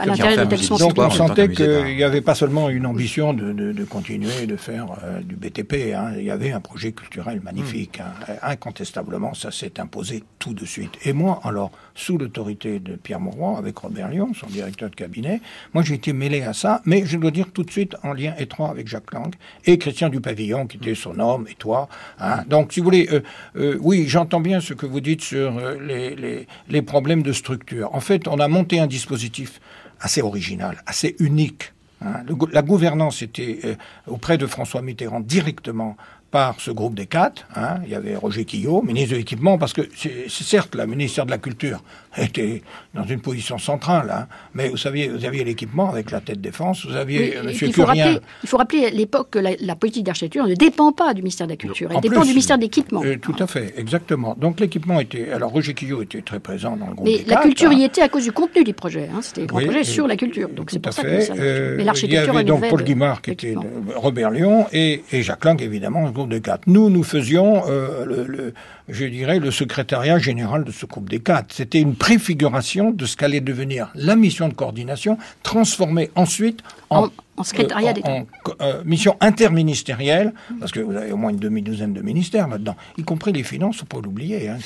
à l'intérieur donc on sentait qu'il n'y avait pas seulement une ambition de, de, de continuer de faire euh, du BTP, hein. il y avait un projet culturel magnifique. Hein. Incontestablement, ça s'est imposé tout de suite. Et moi, alors, sous l'autorité de Pierre Mauroy, avec Robert Lyon, son directeur de cabinet, moi j'ai été mêlé à ça, mais je dois dire tout de suite en lien étroit avec Jacques Lang et Christian Dupavillon, qui était son homme, et toi. Hein. Donc, si vous voulez, euh, euh, oui, j'entends bien ce que vous dites sur les, les, les problèmes de structure. En fait, on a monté un dispositif assez original, assez unique. Hein. la gouvernance était euh, auprès de François Mitterrand directement par ce groupe des quatre. Hein. Il y avait Roger Quillot, ministre de l'équipement, parce que c'est certes le ministère de la Culture était dans une position centrale, hein, mais vous saviez, vous aviez l'équipement avec la tête défense, vous aviez M. il faut Rappeler, il faut rappeler à l'époque que la, politique d'architecture ne dépend pas du ministère de la Culture, elle dépend du ministère de l'équipement. Euh, tout à fait, exactement. Donc l'équipement était... Alors Roger Quillot était très présent dans le groupe Mais la culture y était à cause du contenu du projet. Hein. C'était un grand projet sur la culture, donc c'est pour ça fait. que euh, Mais l'architecture... Il y avait donc Paul Guimard qui était Robert Lyon et, et Jacques Lang, évidemment, le groupe de quatre. Nous, nous faisions euh, le je dirais, le secrétariat général de ce groupe des quatre. C'était une préfiguration de ce qu'allait devenir la mission de coordination, transformée ensuite en, secrétariat euh, en, euh, mission interministérielle, parce que vous avez au moins une demi-douzaine de ministères là-dedans, y compris les finances, faut pas l'oublier, hein,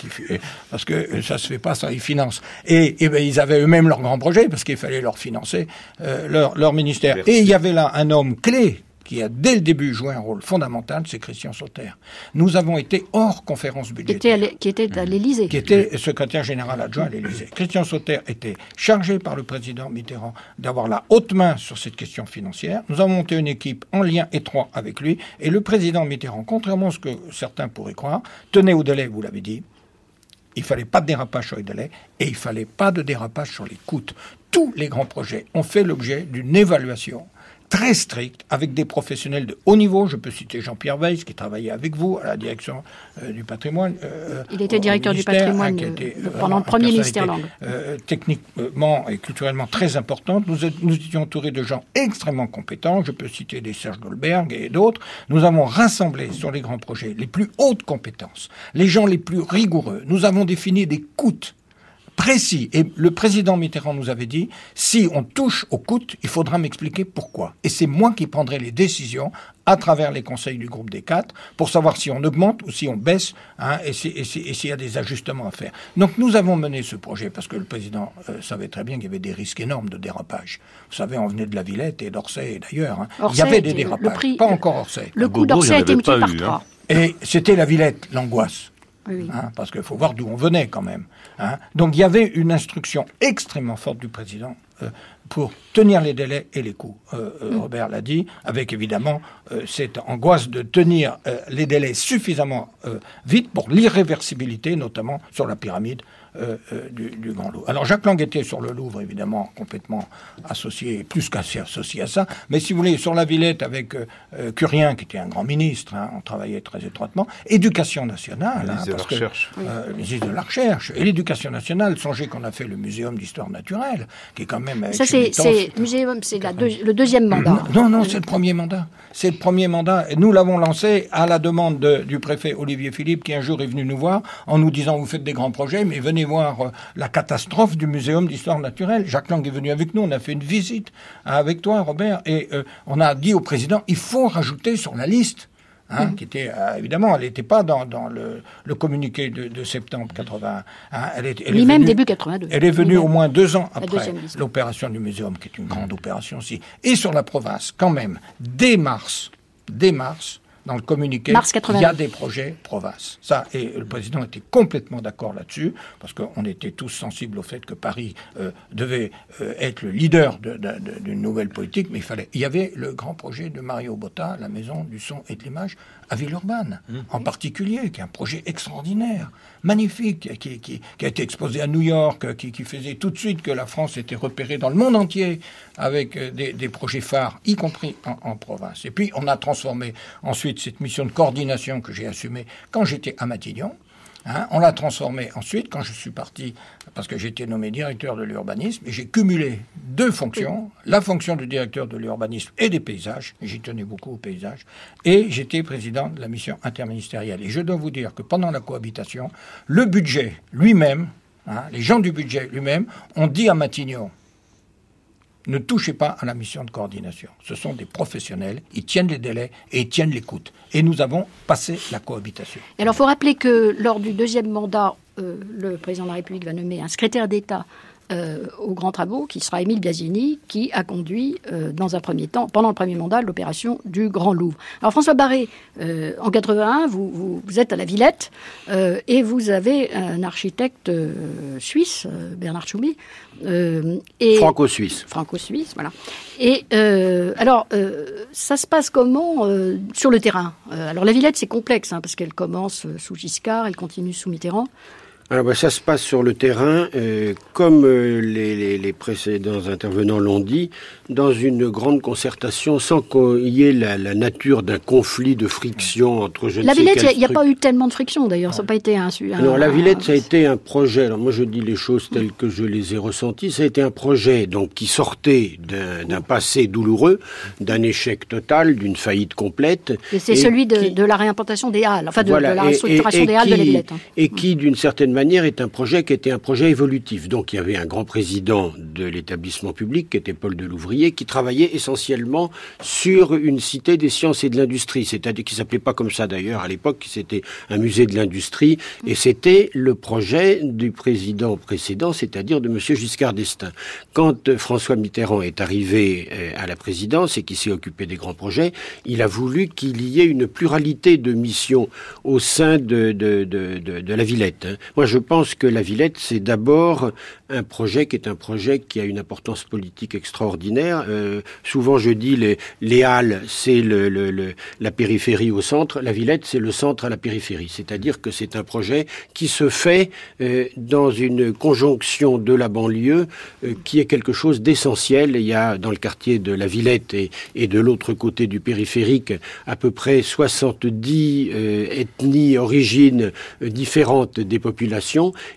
parce que ça se fait pas sans les finances. Et, et ben, ils avaient eux-mêmes leur grand projet, parce qu'il fallait leur financer euh, leur, leur ministère. Et il y avait là un homme clé qui a dès le début joué un rôle fondamental, c'est Christian Sauter. Nous avons été hors conférence budgétaire. Qui était à l'Élysée. Qui était secrétaire général adjoint à l'Élysée. Christian Sauter était chargé par le président Mitterrand d'avoir la haute main sur cette question financière. Nous avons monté une équipe en lien étroit avec lui. Et le président Mitterrand, contrairement à ce que certains pourraient croire, tenait au délai, vous l'avez dit, il fallait pas de dérapage sur les délais et il fallait pas de dérapage sur les coûts. Tous les grands projets ont fait l'objet d'une évaluation très strict avec des professionnels de haut niveau. Je peux citer Jean-Pierre Weiss qui travaillait avec vous à la direction euh, du patrimoine. Euh, il était directeur du patrimoine hein, euh, pendant le premier ministère langue. techniquement et culturellement très importante. Nous, nous étions entourés de gens extrêmement compétents. Je peux citer des Serge Goldberg et d'autres. Nous avons rassemblé sur les grands projets les plus hautes compétences, les gens les plus rigoureux. Nous avons défini des coûts précis. Et le président Mitterrand nous avait dit, si on touche au coût, il faudra m'expliquer pourquoi. Et c'est moi qui prendrai les décisions à travers les conseils du groupe des quatre pour savoir si on augmente ou si on baisse hein, et s'il y a des ajustements à faire. Donc nous avons mené ce projet parce que le président euh, savait très bien qu'il y avait des risques énormes de dérapage. Vous savez, on venait de la Villette et d'Orsay d'ailleurs. Hein. Il y avait des dérapages, pas encore Orsay. Le coût d'Orsay a été multiplié par trois. Et c'était la Villette, l'angoisse. Hein, parce qu'il faut voir d'où on venait quand même. Hein. Donc il y avait une instruction extrêmement forte du président pour tenir les délais et les coûts. Euh, euh, mm. Robert l'a dit, avec évidemment cette angoisse de tenir les délais suffisamment vite pour l'irréversibilité, notamment sur la pyramide euh, euh, du, Grand Louvre. Alors Jacques Lang était sur le Louvre, évidemment, complètement associé, plus qu'associé associé à ça. Mais si vous voulez, sur la Villette, avec euh, Curien, qui était un grand ministre, hein, on travaillait très étroitement. Éducation nationale. Hein, de la recherche. de la recherche. Et l'éducation nationale, songez qu'on a fait le Muséum d'histoire naturelle, qui est quand même... Ça, c'est le deuxième mandat. Non, non, c'est le premier mandat. C'est le premier mandat. Nous l'avons lancé à la demande du préfet Olivier Philippe, qui un jour est venu nous voir en nous disant, vous faites des grands projets, mais venez voir euh, la catastrophe du Muséum d'histoire naturelle. Jacques Lang est venu avec nous, on a fait une visite avec toi, Robert, et euh, on a dit au président, il faut rajouter sur la liste Hein, mmh. qui était euh, évidemment, elle n'était pas dans, le, communiqué de, septembre 80. Hein, elle est, elle même début 82. Elle est venue au moins deux ans après l'opération du muséum, qui est une grande opération aussi. Et sur la province, quand même, dès mars, dès mars, dans le communiqué, il y a des projets province. Ça, et le président était complètement d'accord là-dessus, parce qu'on était tous sensibles au fait que Paris euh, devait euh, être le leader d'une nouvelle politique, mais il fallait. Il y avait le grand projet de Mario Botta, la maison du son et de l'image, à Villeurbanne, mmh. en particulier, qui est un projet extraordinaire, magnifique, qui, a été exposé à New York, qui, faisait tout de suite que la France était repérée dans le monde entier avec euh, des, projets phares, y compris en, province. Et puis, on a transformé ensuite cette mission de coordination que j'ai assumée quand j'étais à Matignon, Hein, on l'a transformé ensuite quand je suis parti, parce que j'étais nommé directeur de l'urbanisme, et j'ai cumulé deux fonctions, la fonction de directeur de l'urbanisme et des paysages, j'y tenais beaucoup aux paysages, et j'étais président de la mission interministérielle. Et je dois vous dire que pendant la cohabitation, le budget lui-même, hein, les gens du budget lui-même, ont dit à Matignon, ne touchez pas à la mission de coordination. Ce sont des professionnels, ils tiennent les délais et ils tiennent l'écoute. Et nous avons passé la cohabitation. alors, il faut rappeler que lors du deuxième mandat, euh, le président de la République va nommer un secrétaire d'État euh, aux grands travaux, qui sera Émile Biasini, qui a conduit euh, dans un premier temps, pendant le premier mandat, l'opération du Grand Louvre. Alors François Barré, euh, en 81, vous, vous, êtes à la Villette et vous avez un architecte suisse, Bernard Choumi. Franco-suisse. Franco-suisse, voilà. Et alors, ça se passe comment sur le terrain? Alors la Villette, c'est complexe, hein, parce qu'elle commence sous Giscard, elle continue sous Mitterrand. Alors bah, ça se passe sur le terrain, euh, comme euh, les, les, précédents intervenants l'ont dit, dans une grande concertation sans qu'il y ait la, la nature d'un conflit de friction entre je La Villette, il n'y a, pas eu tellement de friction d'ailleurs, ça n'a pas été un... un non, la Villette, ça a été un projet, alors moi je dis les choses telles que je les ai ressenties, ça a été un projet donc qui sortait d'un passé douloureux, d'un échec total, d'une faillite complète. C'est celui de, de, la réimplantation des Halles, enfin de, la restructuration des Halles de la Villette. Hein. Et qui, d'une certaine manière est un projet qui était un projet évolutif. Donc il y avait un grand président de l'établissement public qui était Paul Delouvrier qui travaillait essentiellement sur une cité des sciences et de l'industrie, c'est-à-dire qui s'appelait pas comme ça d'ailleurs à l'époque, c'était un musée de l'industrie et c'était le projet du président précédent, c'est-à-dire de monsieur Giscard d'Estaing. Quand François Mitterrand est arrivé euh, à la présidence et qui s'est occupé des grands projets, il a voulu qu'il y ait une pluralité de missions au sein de, de, de, de la Villette. Hein. Moi, je pense que la Villette, c'est d'abord un projet qui est un projet qui a une importance politique extraordinaire. Euh, souvent, je dis les, les Halles, c'est la périphérie au centre. La Villette, c'est le centre à la périphérie. C'est-à-dire que c'est un projet qui se fait euh, dans une conjonction de la banlieue euh, qui est quelque chose d'essentiel. Il y a dans le quartier de la Villette et, et de l'autre côté du périphérique à peu près 70 ethnies, origines différentes des populations.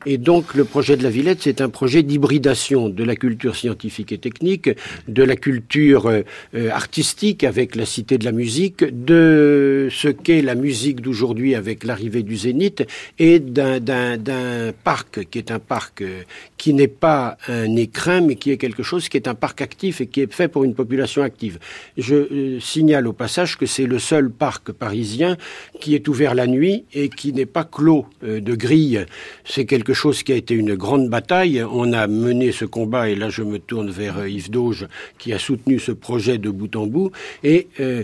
Et donc, le projet de la Villette, c'est un projet d'hybridation de la culture scientifique et technique, de la culture euh, artistique avec la Cité de la musique, de ce qu'est la musique d'aujourd'hui avec l'arrivée du Zénith et d'un parc qui est un parc euh, qui n'est pas un écrin mais qui est quelque chose qui est un parc actif et qui est fait pour une population active. Je euh, signale au passage que c'est le seul parc parisien qui est ouvert la nuit et qui n'est pas clos de grilles. C'est quelque chose qui a été une grande bataille. On a mené ce combat, et là je me tourne vers euh, Yves Dauge, qui a soutenu ce projet de bout en bout, et euh,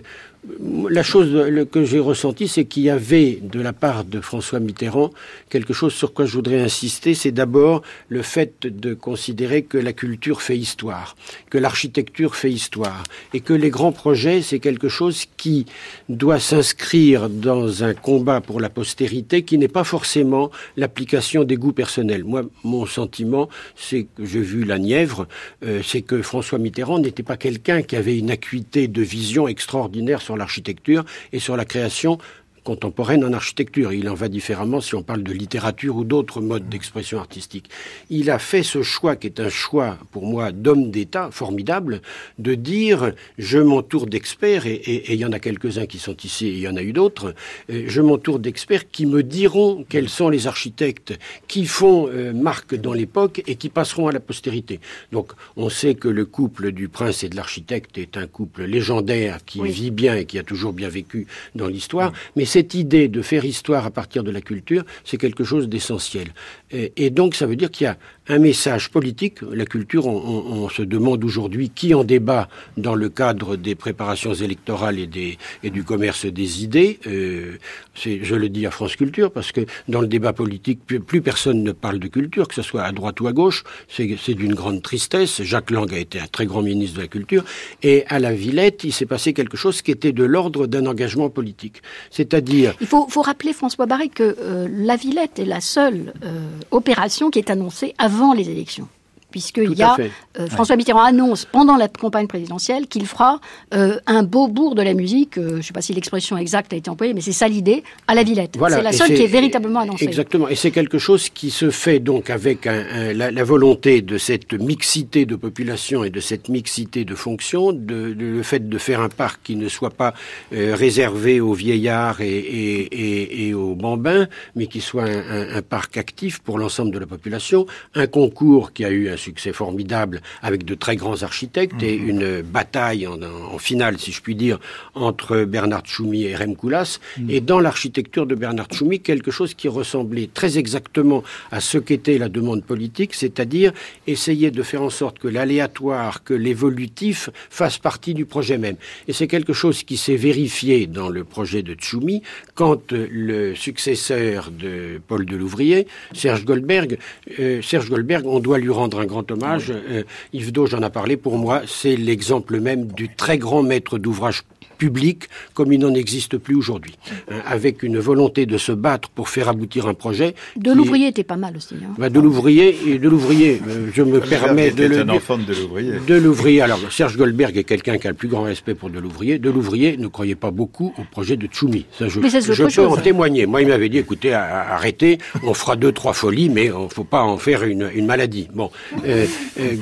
la chose que j'ai ressentie, c'est qu'il y avait de la part de François Mitterrand quelque chose sur quoi je voudrais insister, c'est d'abord le fait de considérer que la culture fait histoire, que l'architecture fait histoire, et que les grands projets, c'est quelque chose qui doit s'inscrire dans un combat pour la postérité qui n'est pas forcément l'application des goûts personnels. Moi, mon sentiment, c'est que j'ai vu la Nièvre, euh, c'est que François Mitterrand n'était pas quelqu'un qui avait une acuité de vision extraordinaire sur l'architecture et sur la création contemporaine en architecture. Il en va différemment si on parle de littérature ou d'autres modes d'expression artistique. Il a fait ce choix qui est un choix pour moi d'homme d'État formidable de dire je m'entoure d'experts et, il y en a quelques-uns qui sont ici et il y en a eu d'autres. Euh, je m'entoure d'experts qui me diront quels sont les architectes qui font euh, marque dans l'époque et qui passeront à la postérité. Donc on sait que le couple du prince et de l'architecte est un couple légendaire qui vit bien et qui a toujours bien vécu dans l'histoire, mais c'est cette idée de faire histoire à partir de la culture, c'est quelque chose d'essentiel. Et, donc, ça veut dire qu'il y a un message politique. La culture, on, se demande aujourd'hui qui en débat dans le cadre des préparations électorales et, du commerce des idées. Euh, je le dis à France Culture parce que dans le débat politique, plus, personne ne parle de culture, que ce soit à droite ou à gauche. C'est d'une grande tristesse. Jacques Lang a été un très grand ministre de la culture. Et à la Villette, il s'est passé quelque chose qui était de l'ordre d'un engagement politique. C'est-à-dire... Il faut, rappeler, François Barré, que euh, la Villette est la seule... Euh, opération qui est annoncée avant les élections puisqu'il y a euh, François Mitterrand annonce pendant la campagne présidentielle qu'il fera euh, un beau bourg de la musique. Euh, je ne sais pas si l'expression exacte a été employée, mais c'est ça l'idée à la Villette. c'est la seule qui est véritablement annoncée. Exactement, et c'est quelque chose qui se fait donc avec la, volonté de cette mixité de population et de cette mixité de fonctions, de, le fait de faire un parc qui ne soit pas réservé aux vieillards et, aux bambins, mais qui soit un, un parc actif pour l'ensemble de la population, un concours qui a eu un un succès formidable avec de très grands architectes et mhm. une bataille en, finale, si je puis dire, entre Bernard Tchoumi et Rem Koolhaas. Mhm. Et dans l'architecture de Bernard Tchoumi, quelque chose qui ressemblait très exactement à ce qu'était la demande politique, c'est-à-dire essayer de faire en sorte que l'aléatoire, que l'évolutif fasse partie du projet même. Et c'est quelque chose qui s'est vérifié dans le projet de Tchoumi quand le successeur de Paul Delouvrier, Serge Goldberg, euh, Serge Goldberg, on doit lui rendre un grand hommage. Euh, Yves Dauge en a parlé. Pour moi, c'est l'exemple même du très grand maître d'ouvrage public comme il n'en existe plus aujourd'hui, hein, avec une volonté de se battre pour faire aboutir un projet. De l'ouvrier était pas mal aussi. Hein. Bah, de l'ouvrier et de l'ouvrier, euh, je me permets de le un enfant de l'ouvrier. De l'ouvrier. Alors Serge Goldberg est quelqu'un qui a le plus grand respect pour de l'ouvrier. De l'ouvrier ne croyait pas beaucoup au projet de Tchoumi. Ça, je, je peux en témoigner. Moi, il m'avait dit, écoutez, arrêtez, on fera deux trois folies, mais il ne faut pas en faire une, une maladie. Bon, euh, euh,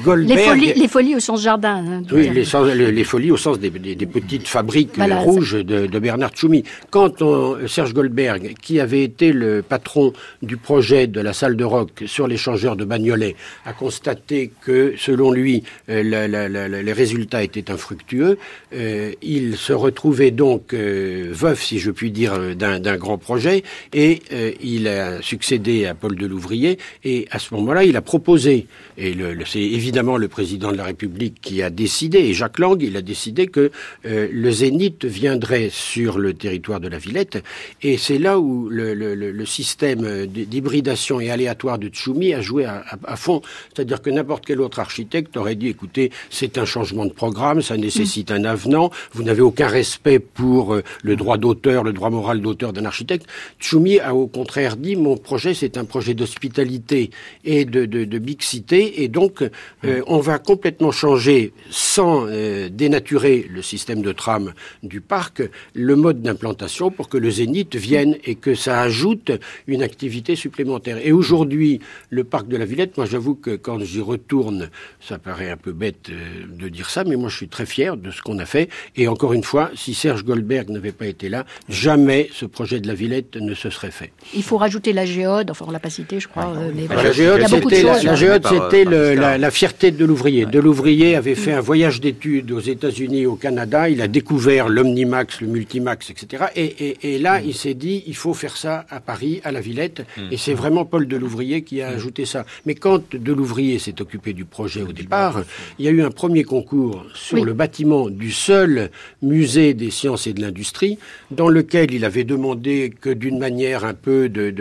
Goldberg. Les folies, les folies, au sens jardin. Hein, oui, les, les, folies au sens des, des, des petites fabriques rouges de, de, Bernard Tchoumi. Quand on, Serge Goldberg, qui avait été le patron du projet de la salle de rock sur l'échangeur de Bagnolet, a constaté que, selon lui, euh, les résultats étaient infructueux, euh, il se retrouvait donc euh, veuf, si je puis dire, d'un grand projet, et il a succédé à Paul Delouvrier, et à ce moment-là, il a proposé, et c'est évidemment le président de la République qui a décidé, et Jacques Lang, il a décidé que le Zénith viendrait sur le territoire de la Villette. Et c'est là où le, système d'hybridation et aléatoire de Tchoumi a joué à, fond. C'est-à-dire que n'importe quel autre architecte aurait dit, écoutez, c'est un changement de programme, ça nécessite un avenant, vous n'avez aucun respect pour euh, le droit d'auteur, le droit moral d'auteur d'un architecte. Tchoumi a au contraire dit, mon projet, c'est un projet d'hospitalité et de, de, mixité, et donc euh, on va complètement changer, sans euh, dénaturer le système de tram du parc, le mode d'implantation pour que le zénith vienne et que ça ajoute une activité supplémentaire. Et aujourd'hui, le parc de la Villette, moi j'avoue que quand j'y retourne, ça paraît un peu bête euh, de dire ça, mais moi je suis très fier de ce qu'on a fait. Et encore une fois, si Serge Goldberg n'avait pas été là, jamais ce projet de la Villette ne se serait fait. Il faut rajouter la géode, enfin on l'a pas cité, je crois. Euh, mais la géode, c'était la, la, fierté de l'ouvrier. De l'ouvrier avait fait un voyage d'études aux États-Unis, au Canada. Il a découvert l'Omnimax le multimax, etc. Et, là, mm. il s'est dit, il faut faire ça à Paris, à la Villette. Mm. Et c'est vraiment Paul Delouvrier qui a mm. ajouté ça. Mais quand Delouvrier s'est occupé du projet au départ, il y a eu un premier concours sur le bâtiment du seul musée des sciences et de l'industrie, dans lequel il avait demandé que d'une manière un peu de,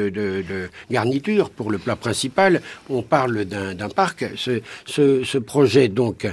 garniture pour le plat principal, on parle d'un parc. Ce, projet, donc,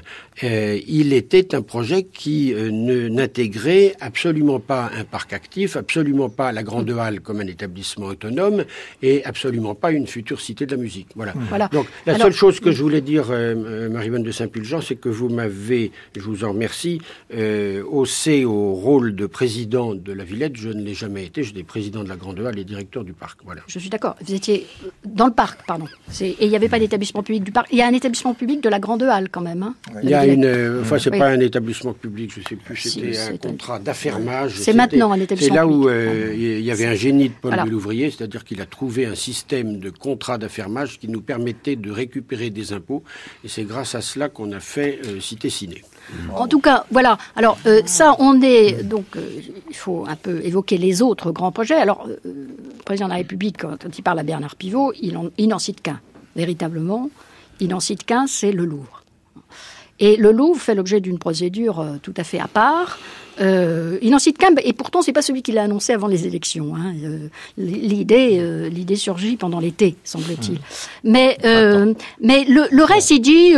euh, il était un projet qui euh, n'intégrait absolument pas un parc actif, absolument pas la Grande Halle comme un établissement autonome et absolument pas une future cité de la musique. Voilà. voilà. Donc la seule chose que je voulais dire, euh, euh Marie-Bonne de Saint-Pulgent, c'est que vous m'avez, je vous en remercie, euh, haussé au rôle de président de la Villette. Je ne l'ai jamais été. J'étais président de la Grande Halle et directeur du parc. Voilà. Je suis d'accord. Vous étiez dans le parc, pardon. Et il n'y avait pas d'établissement public du parc. Il y a un établissement public de la Grande Halle quand même. Hein, il y a une. Euh, enfin, c'est pas un établissement public. Je sais plus. C'était un contrat d'affaires c'est maintenant un établissement. C'est là où euh, il y avait un génie de Paul Delouvrier, c'est-à-dire qu'il a trouvé un système de contrat d'affermage qui nous permettait de récupérer des impôts. Et c'est grâce à cela qu'on a fait euh, Cité Ciné. En tout cas, voilà. Alors euh, ça, on est donc. il faut un peu évoquer les autres grands projets. Alors, le président de la République, quand, il parle à Bernard Pivot, il n'en cite qu'un. Véritablement, il n'en cite qu'un, c'est le Louvre. Et le Louvre fait l'objet d'une procédure tout à fait à part. Euh, il n'en cite qu'un, et pourtant c'est pas celui qui l'a annoncé avant les élections. Hein. Euh, l'idée, euh, l'idée surgit pendant l'été, semble-t-il. Mais, mais le, reste, il dit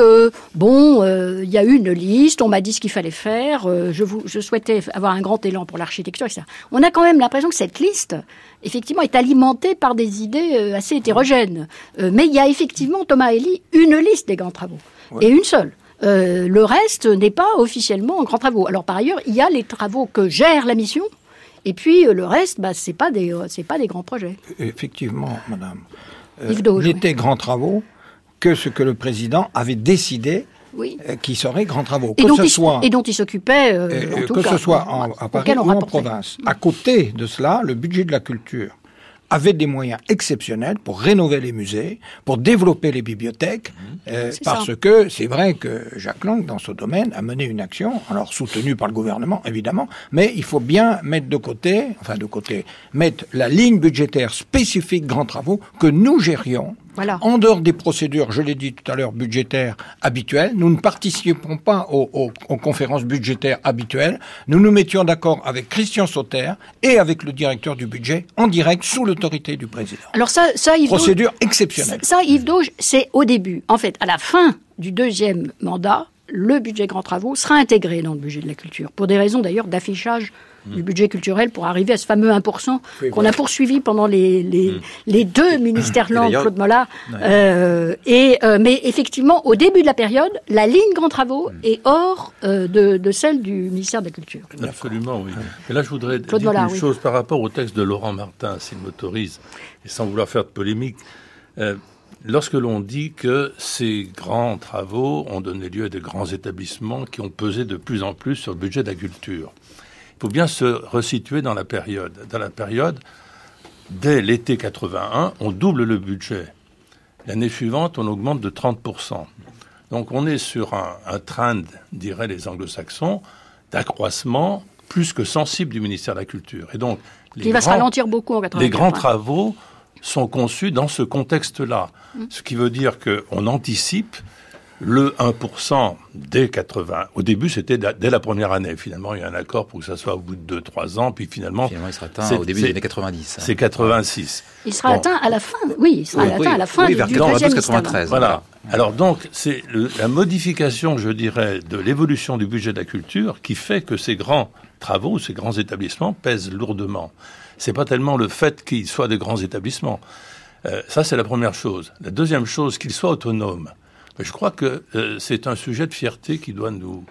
bon, il y a eu une liste, on m'a dit ce qu'il fallait faire. je, vous, je souhaitais avoir un grand élan pour l'architecture, etc. On a quand même l'impression que cette liste, effectivement, est alimentée par des idées assez hétérogènes. mais il y a effectivement, Thomas Elie, une liste des grands travaux et une seule. Euh, le reste n'est pas officiellement en grands travaux. Alors par ailleurs, il y a les travaux que gère la mission, et puis euh, le reste, bah, c'est pas des euh, c'est pas des grands projets. Effectivement, Madame. Euh, N'étaient grands travaux que ce que le président avait décidé oui. qui seraient grands travaux. Et, que dont, ce il, soit, et dont il s'occupait, que ce soit en, à Paris ou en province. À côté de cela, le budget de la culture avait des moyens exceptionnels pour rénover les musées, pour développer les bibliothèques, mmh. euh, parce que c'est vrai que Jacques Lang, dans ce domaine, a mené une action, alors soutenue par le gouvernement, évidemment, mais il faut bien mettre de côté, enfin de côté, mettre la ligne budgétaire spécifique grands travaux que nous gérions en dehors des procédures, je l'ai dit tout à l'heure, budgétaires habituelles, nous ne participons pas aux, conférences budgétaires habituelles. Nous nous mettions d'accord avec Christian Sauter et avec le directeur du budget en direct sous l'autorité du président. Alors ça, ça Yves Procédure exceptionnelle. Ça, Yves Dauge, c'est au début. En fait, à la fin du deuxième mandat, le budget grands travaux sera intégré dans le budget de la culture, pour des raisons d'ailleurs d'affichage du budget culturel pour arriver à ce fameux 1% qu'on a poursuivi pendant les, les, mm. les deux ministères langues, Claude Molla. Euh, et, euh, mais effectivement, au début de la période, la ligne grands travaux mm. est hors euh, de, de, celle du ministère de la Culture. Absolument, oui. Et là, je voudrais dire une chose par rapport au texte de Laurent Martin, s'il m'autorise, et sans vouloir faire de polémique. Lorsque l'on dit que ces grands travaux ont donné lieu à des grands établissements qui ont pesé de plus en plus sur le budget de la culture, faut bien se resituer dans la période. Dans la période, dès l'été 81, on double le budget. L'année suivante, on augmente de 30%. Donc on est sur un, trend, diraient les anglo-saxons, d'accroissement plus que sensible du ministère de la Culture. Et donc, les va se ralentir beaucoup en Les grands travaux sont conçus dans ce contexte-là. Mmh. Ce qui veut dire qu'on anticipe le 1% dès 80. Au début, c'était dès la première année. Finalement, il y a un accord pour que ça soit au bout de 2-3 ans. Puis finalement, finalement il sera atteint au début des années 90. C'est 86. Il sera atteint à la fin. Oui, il sera atteint à la fin oui, vers 93. Voilà. Alors donc, c'est la modification, je dirais, de l'évolution du budget de la culture qui fait que ces grands travaux, ces grands établissements pèsent lourdement. C'est pas tellement le fait qu'ils soient des grands établissements. Euh, ça, c'est la première chose. La deuxième chose, qu'ils soient autonomes. Je crois que euh, c'est un sujet de fierté qui doit nous,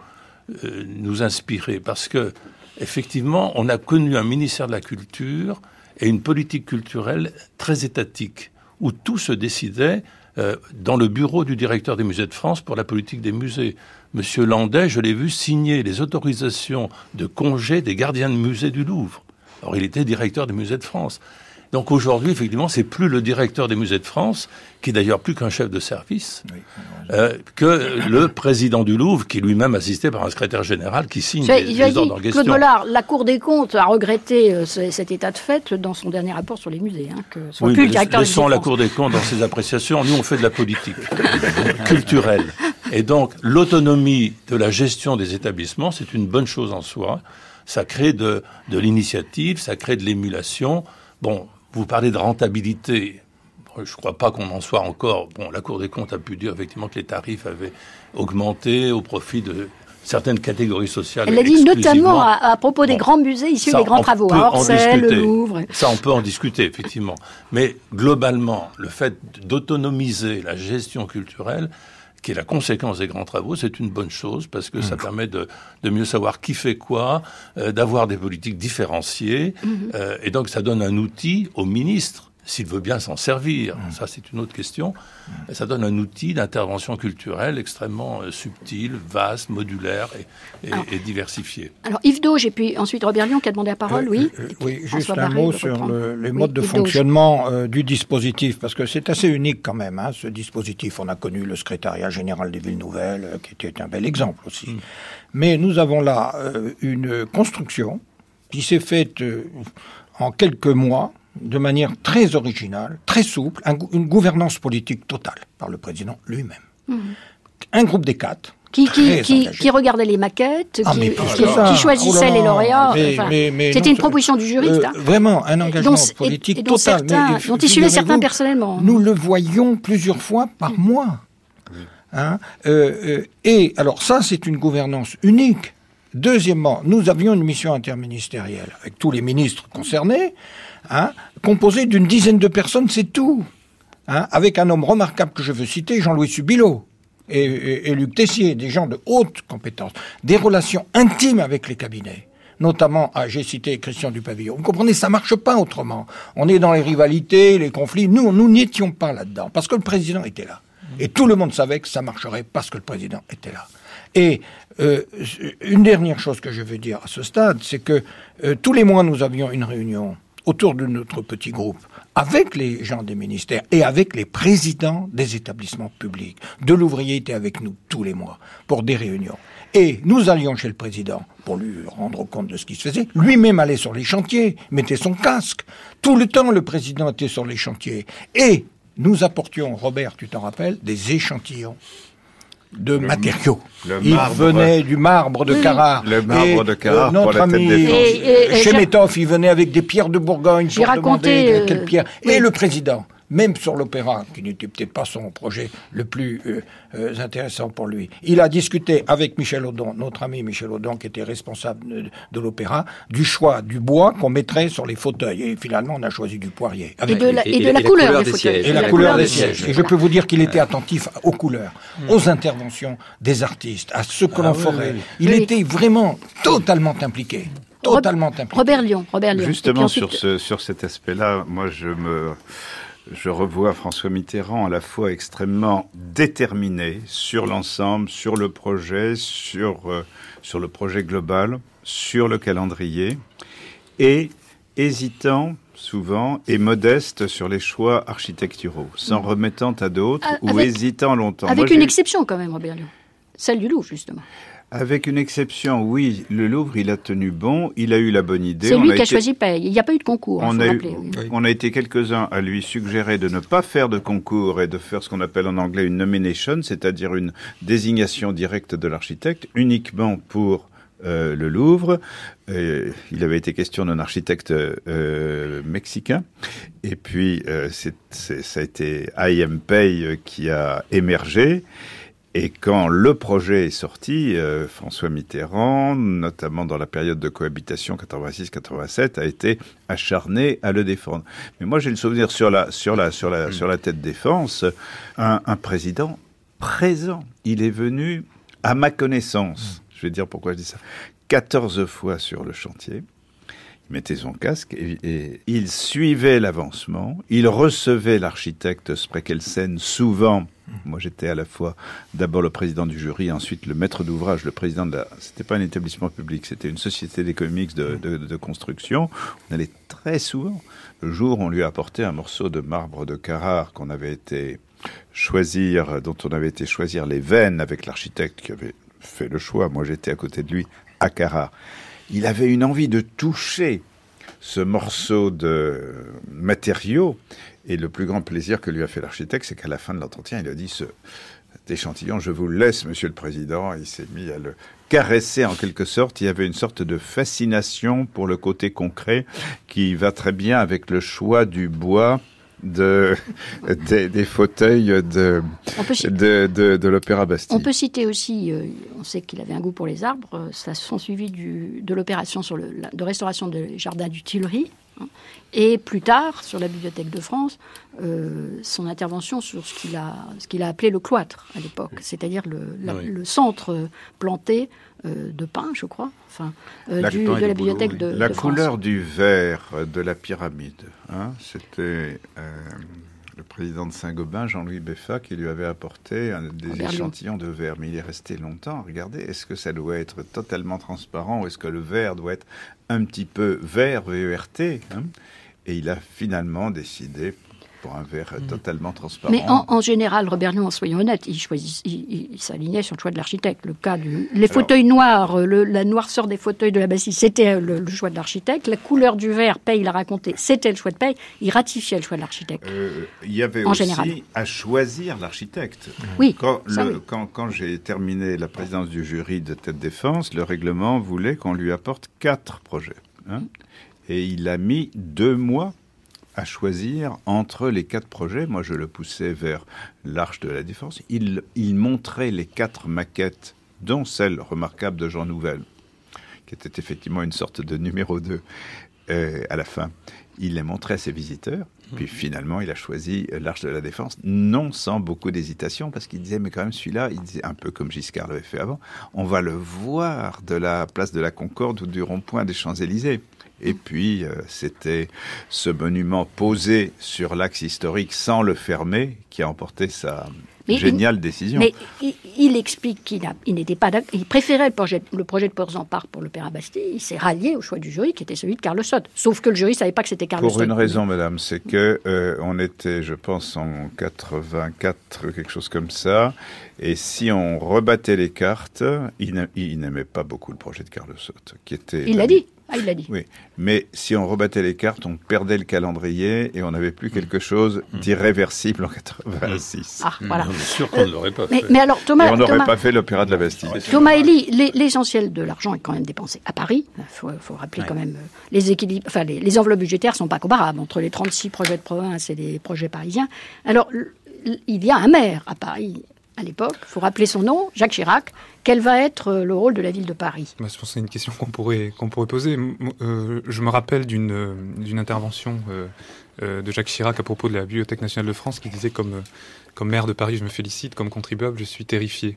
euh, nous inspirer parce que, effectivement, on a connu un ministère de la Culture et une politique culturelle très étatique où tout se décidait euh, dans le bureau du directeur des musées de France pour la politique des musées. Monsieur Landais, je l'ai vu signer les autorisations de congé des gardiens de musée du Louvre. Alors, il était directeur des musées de France. Donc aujourd'hui, effectivement, c'est plus le directeur des musées de France, qui est d'ailleurs plus qu'un chef de service, euh, que le président du Louvre, qui lui-même assisté par un secrétaire général qui signe les, les ordres en question. Claude Mollard, la Cour des comptes a regretté euh, cet état de fait dans son dernier rapport sur les musées. Hein, que oui, plus le directeur laissons la Cour des comptes dans ses appréciations. Nous, on fait de la politique <laughs> culturelle. Et donc, l'autonomie de la gestion des établissements, c'est une bonne chose en soi. Ça crée de, de l'initiative, ça crée de l'émulation. Bon, vous parlez de rentabilité. Je ne crois pas qu'on en soit encore. Bon, la Cour des comptes a pu dire effectivement que les tarifs avaient augmenté au profit de certaines catégories sociales. Elle a dit notamment à, propos des grands musées issus des grands travaux, Orsay, le Louvre. Ça, on peut en discuter, effectivement. Mais globalement, le fait d'autonomiser la gestion culturelle, qui est la conséquence des grands travaux, c'est une bonne chose parce que ça mmh. permet de, de, mieux savoir qui fait quoi, euh, d'avoir des politiques différenciées, mmh. euh, et donc ça donne un outil au ministre s'il veut bien s'en servir, mmh. ça c'est une autre question, ça donne un outil d'intervention culturelle extrêmement euh, subtil, vaste, modulaire et, diversifié. Alors Yves Dauge et puis ensuite Robert Lyon qui a demandé la parole, oui. Euh, euh, oui, juste un mot sur les modes de fonctionnement du dispositif, parce que c'est assez unique quand même, hein, ce dispositif. On a connu le secrétariat général des villes nouvelles, qui était un bel exemple aussi. Mm. Mais nous avons là une construction qui s'est faite en quelques mois, de manière très originale, très souple, une gouvernance politique totale par le président lui-même. Mhm. Un groupe des quatre. Qui, qui, regardait les maquettes, ah, qui, choisissait oh les lauréats. C'était une proposition du juriste. Euh, hein. Vraiment, un engagement politique total. dont il suivait certains personnellement. Nous le voyons plusieurs fois par mois. Hein. Euh, euh, et alors ça, c'est une gouvernance unique. Deuxièmement, nous avions une mission interministérielle avec tous les ministres concernés. Hein, composé d'une dizaine de personnes, c'est tout. Hein, avec un homme remarquable que je veux citer, Jean-Louis Subilo. Et, Luc Tessier, des gens de haute compétence, des relations intimes avec les cabinets notamment, ah, j'ai cité Christian Dupavillon. Vous comprenez, ça marche pas autrement. On est dans les rivalités, les conflits. Nous, nous n'étions pas là-dedans, parce que le président était là. Et tout le monde savait que ça marcherait parce que le président était là. Et euh, une dernière chose que je veux dire à ce stade, c'est que euh, tous les mois, nous avions une réunion autour de notre petit groupe, avec les gens des ministères et avec les présidents des établissements publics. De l'ouvrier était avec nous tous les mois pour des réunions. Et nous allions chez le président pour lui rendre compte de ce qui se faisait. Lui-même allait sur les chantiers, mettait son casque. Tout le temps, le président était sur les chantiers. Et nous apportions, Robert, tu t'en rappelles, des échantillons de matériaux. il venait du marbre de Carrare. Le marbre de Carrare notre ami Chemetov, il venait avec des pierres de Bourgogne pour raconté, demander quelles pierres. Et le président même sur l'opéra, qui n'était peut-être pas son projet le plus euh, euh, intéressant pour lui. Il a discuté avec Michel Audon, notre ami Michel Audon, qui était responsable de, l'opéra, du choix du bois qu'on mettrait sur les fauteuils. Et finalement, on a choisi du poirier. et de la, couleur, des, sièges. Et la, couleur, des sièges. Et je peux vous dire qu'il était attentif aux couleurs, hmm. aux interventions des artistes, à ce que l'on ah ferait. Il était vraiment totalement impliqué. Totalement impliqué. Robert Lyon. Robert Lyon. Justement, sur, ce, sur cet aspect-là, moi, je me je revois François Mitterrand à la fois extrêmement déterminé sur l'ensemble, sur le projet, sur, euh, sur le projet global, sur le calendrier, et hésitant souvent et modeste sur les choix architecturaux, s'en mm. remettant à d'autres ah, ou hésitant longtemps. Avec une exception quand même, Robert Lyon, celle du Louvre justement. Avec une exception, oui, le Louvre, il a tenu bon, il a eu la bonne idée. C'est lui qui a choisi Paye. Il n'y a pas eu de concours. On, a, on a été quelques-uns à lui suggérer de ne pas faire de concours et de faire ce qu'on appelle en anglais une nomination, c'est-à-dire une désignation directe de l'architecte, uniquement pour euh, le Louvre. il avait été question d'un architecte euh, mexicain. Et puis, euh, ça a été I.M. Pei qui a émergé. Et quand le projet est sorti, euh, François Mitterrand, notamment dans la période de cohabitation 86-87, a été acharné à le défendre. Mais moi, j'ai le souvenir sur la, sur la, sur la, sur la tête défense, un, un président présent. Il est venu, à ma connaissance, je vais dire pourquoi je dis ça, 14 fois sur le chantier mettait son casque et, il suivait l'avancement. Il recevait l'architecte Sprekelsen souvent moi, j'étais à la fois d'abord le président du jury, ensuite le maître d'ouvrage, le président de la. C'était pas un établissement public, c'était une société d'économics de, de, construction. On allait très souvent. Le jour, on lui a apporté un morceau de marbre de Carrare qu'on avait été choisir, dont on avait été choisir les veines avec l'architecte qui avait fait le choix. Moi, j'étais à côté de lui à Carrare. Il avait une envie de toucher ce morceau de matériaux et le plus grand plaisir que lui a fait l'architecte, c'est qu'à la fin de l'entretien, il a dit ce, échantillon, je vous le laisse, monsieur le président. Il s'est mis à le caresser en quelque sorte. Il y avait une sorte de fascination pour le côté concret qui va très bien avec le choix du bois de, des, fauteuils de, de, de, l'Opéra Bastille. On peut citer aussi, euh, on sait qu'il avait un goût pour les arbres, euh, ça sont suivis du, de l'opération de restauration des jardins du Tuileries. Et plus tard, sur la Bibliothèque de France, euh, son intervention sur ce qu'il a, appelé le cloître à l'époque, c'est-à-dire le, le, centre planté euh, de pin, je crois, enfin, euh, du, de la Bibliothèque de, La couleur du verre de la pyramide, hein, c'était le président de Saint-Gobain, Jean-Louis Beffa, qui lui avait apporté des échantillons de verre. Mais il est resté longtemps. Regardez, est-ce que ça doit être totalement transparent ou est-ce que le verre doit être un petit peu vert, VERT hein Et il a finalement décidé pour un verre mm. totalement transparent. Mais en, général, Robert Lyon, soyons honnêtes, il, s'alignait sur le choix de l'architecte. Le cas du, les fauteuils noirs, le, la noirceur des fauteuils de la Bastille, c'était le, choix de l'architecte. La couleur du verre, Paye l'a raconté, c'était le choix de Paye. Il ratifiait le choix de l'architecte. Euh, il y avait aussi à choisir l'architecte. Oui. Quand, quand, quand j'ai terminé la présidence du jury de Tête Défense, le règlement voulait qu'on lui apporte quatre projets. Hein. et il a mis deux mois à choisir entre les quatre projets. Moi, je le poussais vers l'Arche de la Défense. Il, il montrait les quatre maquettes, dont celle remarquable de Jean Nouvel, qui était effectivement une sorte de numéro 2 euh, à la fin. Il les montrait à ses visiteurs. Puis finalement, il a choisi l'Arche de la Défense, non sans beaucoup d'hésitation, parce qu'il disait, mais quand même, celui-là, il disait, un peu comme Giscard l'avait fait avant, on va le voir de la place de la Concorde ou du rond-point des Champs-Élysées. Et puis, euh, c'était ce monument posé sur l'axe historique sans le fermer qui a emporté sa, Géniale décision. Mais il, explique qu'il n'était pas il préférait le projet, le projet de Port-en-Part pour l'Opéra Bastille. Il s'est rallié au choix du jury qui était celui de Carlos Sott. Sauf que le jury ne savait pas que c'était Carlos Pour une raison, madame, c'est que euh, on était, je pense, en 84, quelque chose comme ça. Et si on rebattait les cartes, il n'aimait pas beaucoup le projet de Carlos Sott, qui était. Il l'a dit. Ah, il l'a dit. Oui, mais si on rebattait les cartes, on perdait le calendrier et on n'avait plus quelque chose d'irréversible en 86. Ah, voilà. On est sûr qu'on ne l'aurait pas fait. Mais alors, Thomas, et on n'aurait pas fait l'opéra de la Bastille. Thomas Elie, l'essentiel de l'argent est quand même dépensé à Paris. Il faut, rappeler quand même euh, les équilibres, enfin les, les enveloppes budgétaires sont pas comparables entre les 36 projets de province et les projets parisiens. Alors, il y a un maire à Paris à l'époque, il faut rappeler son nom, Jacques Chirac. Quel va être euh, le rôle de la ville de Paris? Bah, c'est une question qu'on pourrait, pourrait poser. Euh, je me rappelle d'une, euh, d'une intervention de Jacques Chirac à propos de la Bibliothèque nationale de France qui disait comme, comme maire de Paris, je me félicite, comme contribuable, je suis terrifié.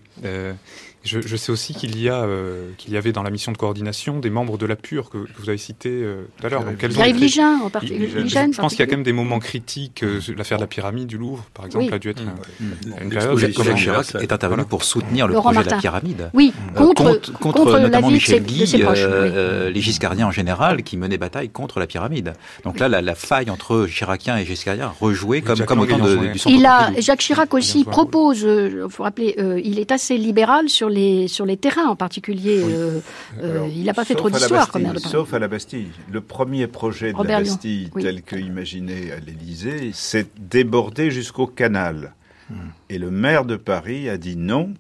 Je, sais aussi qu'il y, a, euh, qu'il y avait dans la mission de coordination des membres de la PUR que, vous avez cité euh, tout à l'heure. Pierre-Yves Ligin, en particulier. Je pense qu'il y a quand même des moments critiques. Euh, l'affaire de la pyramide du Louvre, par exemple, a dû être une période. Jacques Chirac est intervenu pour soutenir le projet de la pyramide. Oui, contre, contre, notamment Michel Guy, les Giscardiens en général, qui menaient bataille contre la pyramide. Donc là, la, faille entre Chiraciens et Giscardiens rejouée comme, comme autant de, du centre il a, Jacques Chirac aussi propose, il faut rappeler, il est assez libéral sur sur les terrains en particulier. Euh, euh, il n'a pas fait trop d'histoire comme maire Sauf à la Bastille. Le premier projet de la Bastille, tel que imaginé à l'Élysée, c'est débordé jusqu'au canal. Hmm. Et le maire de Paris a dit non.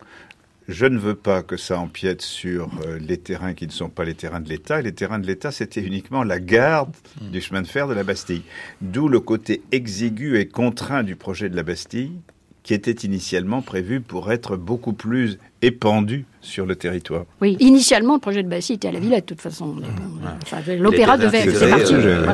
Je ne veux pas que ça empiète sur euh, les terrains qui ne sont pas les terrains de l'État. les terrains de l'État, c'était uniquement la garde hmm. du chemin de fer de la Bastille. D'où le côté exigu et contraint du projet de la Bastille, qui était initialement prévu pour être beaucoup plus épandu sur le territoire. Oui, initialement, le projet de Bastille était à la Villette, de toute façon. L'opéra devait être parti. Euh,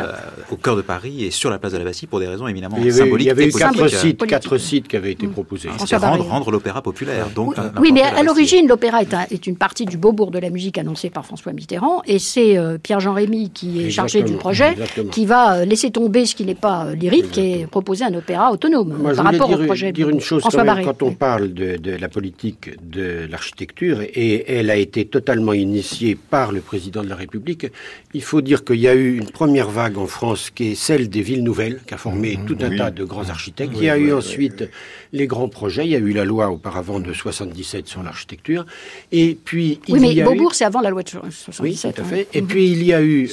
au cœur de Paris et sur la place de la Bastille pour des raisons éminemment symboliques. Il y avait eu quatre sites, quatre sites qui avaient été mm. proposés. C'est rendre, rendre l'opéra populaire. Donc, oui, mais à l'origine, l'opéra est, est, une partie du Beaubourg de la musique annoncée par François Mitterrand, et c'est euh, Pierre-Jean Rémy qui est chargé du projet, qui va euh, laisser tomber ce qui n'est pas lyrique et proposer un opéra autonome par rapport au projet. dire une chose quand, quand on parle de la politique de l'architecture et elle a été totalement initiée par le président de la République. Il faut dire qu'il y a eu une première vague en France qui est celle des villes nouvelles, qui a formé mmh, tout un tas de grands architectes. il y a eu ensuite les grands projets. Il y a eu la loi auparavant de 77 sur l'architecture. Et puis oui, mais Beaubourg, c'est avant la loi de 77. Oui, tout à fait. Et puis il y a eu,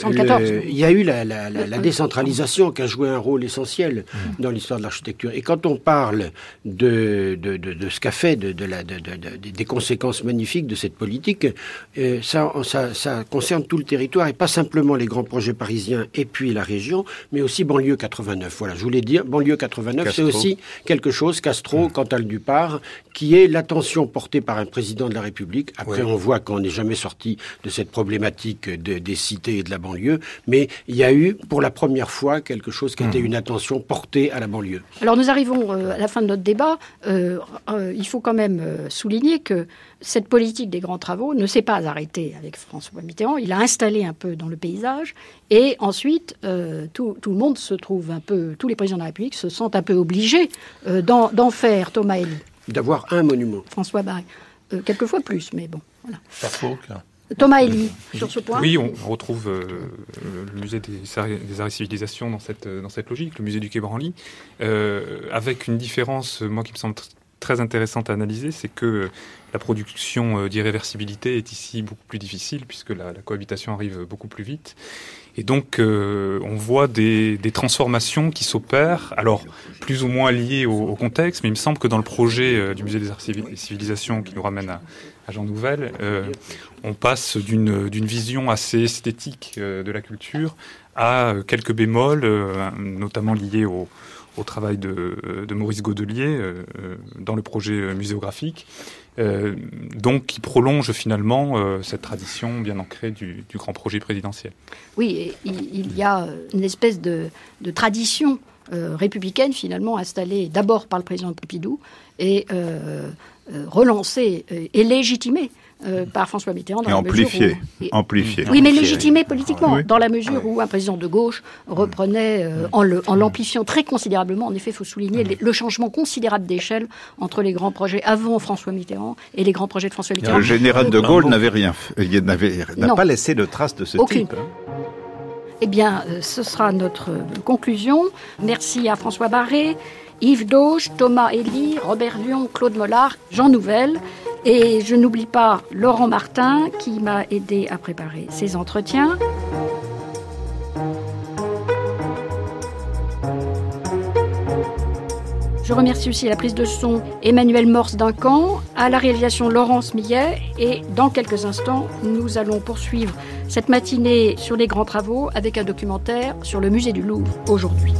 il y a eu la, la, la, décentralisation qui a joué un rôle essentiel mmh. dans l'histoire de l'architecture. Et quand on parle de, de, de, de ce qu'a fait, de, de, la, des conséquences magnifiques de cette politique, euh, ça, ça, ça concerne tout le territoire et pas simplement les grands projets parisiens et puis la région, mais aussi banlieue 89. Voilà, je voulais dire, banlieue 89, c'est aussi quelque chose, Castro, mmh. Cantal du Par, qui est l'attention portée par un président de la République. Après, on voit qu'on n'est jamais sorti de cette problématique des cités et de la banlieue, mais il y a eu pour la première fois quelque chose qui était mmh. une attention portée à la banlieue. Alors nous arrivons euh, à la fin de notre débat. Euh, il faut quand même souligner que cette politique des grands travaux ne s'est pas arrêtée avec François Mitterrand. Il a installé un peu dans le paysage. Et ensuite, euh, tout, le monde se trouve un peu, tous les présidents de la République se sentent un peu obligés euh, d'en faire, Thomas Elie. D'avoir un monument. François Barré. Euh, quelquefois plus, mais bon. Voilà. Thomas Elie, sur ce point Oui, on retrouve le musée des, arts et civilisations dans cette, dans cette logique, le musée du Quai Branly, avec une différence, moi, qui me semble très intéressante à analyser, c'est que la production euh, d'irréversibilité est ici beaucoup plus difficile puisque la, cohabitation arrive beaucoup plus vite. Et donc, euh, on voit des, transformations qui s'opèrent, alors plus ou moins liées au, contexte, mais il me semble que dans le projet euh, du Musée des Arts et Civilisations qui nous ramène à, Jean Nouvel, on passe d'une vision assez esthétique de la culture à quelques bémols, notamment liés au, au travail de, Maurice Godelier euh, euh, dans le projet muséographique, euh, donc qui prolonge finalement cette tradition bien ancrée du, grand projet présidentiel. Oui, il, y a une espèce de, tradition républicaine finalement installée d'abord par le président Pompidou et relancée et légitimée euh, par François Mitterrand. Dans et amplifié. amplifié. Oui, mais légitimé politiquement, dans la mesure où un président de gauche reprenait, euh, en l'amplifiant très considérablement, en effet, il faut souligner le changement considérable d'échelle entre les grands projets avant François Mitterrand et les grands projets de François Mitterrand. Le général de Gaulle n'avait rien, il n'a pas laissé de traces de ce type. Hein. Eh bien, euh, ce sera notre conclusion. Merci à François Barré, Yves Dauge, Thomas Elie, Robert Lyon, Claude Mollard, Jean Nouvel. Et je n'oublie pas Laurent Martin qui m'a aidé à préparer ces entretiens. Je remercie aussi la prise de son Emmanuel Morse Duncan, à la réalisation Laurence Millet et dans quelques instants, nous allons poursuivre cette matinée sur les grands travaux avec un documentaire sur le musée du Louvre aujourd'hui.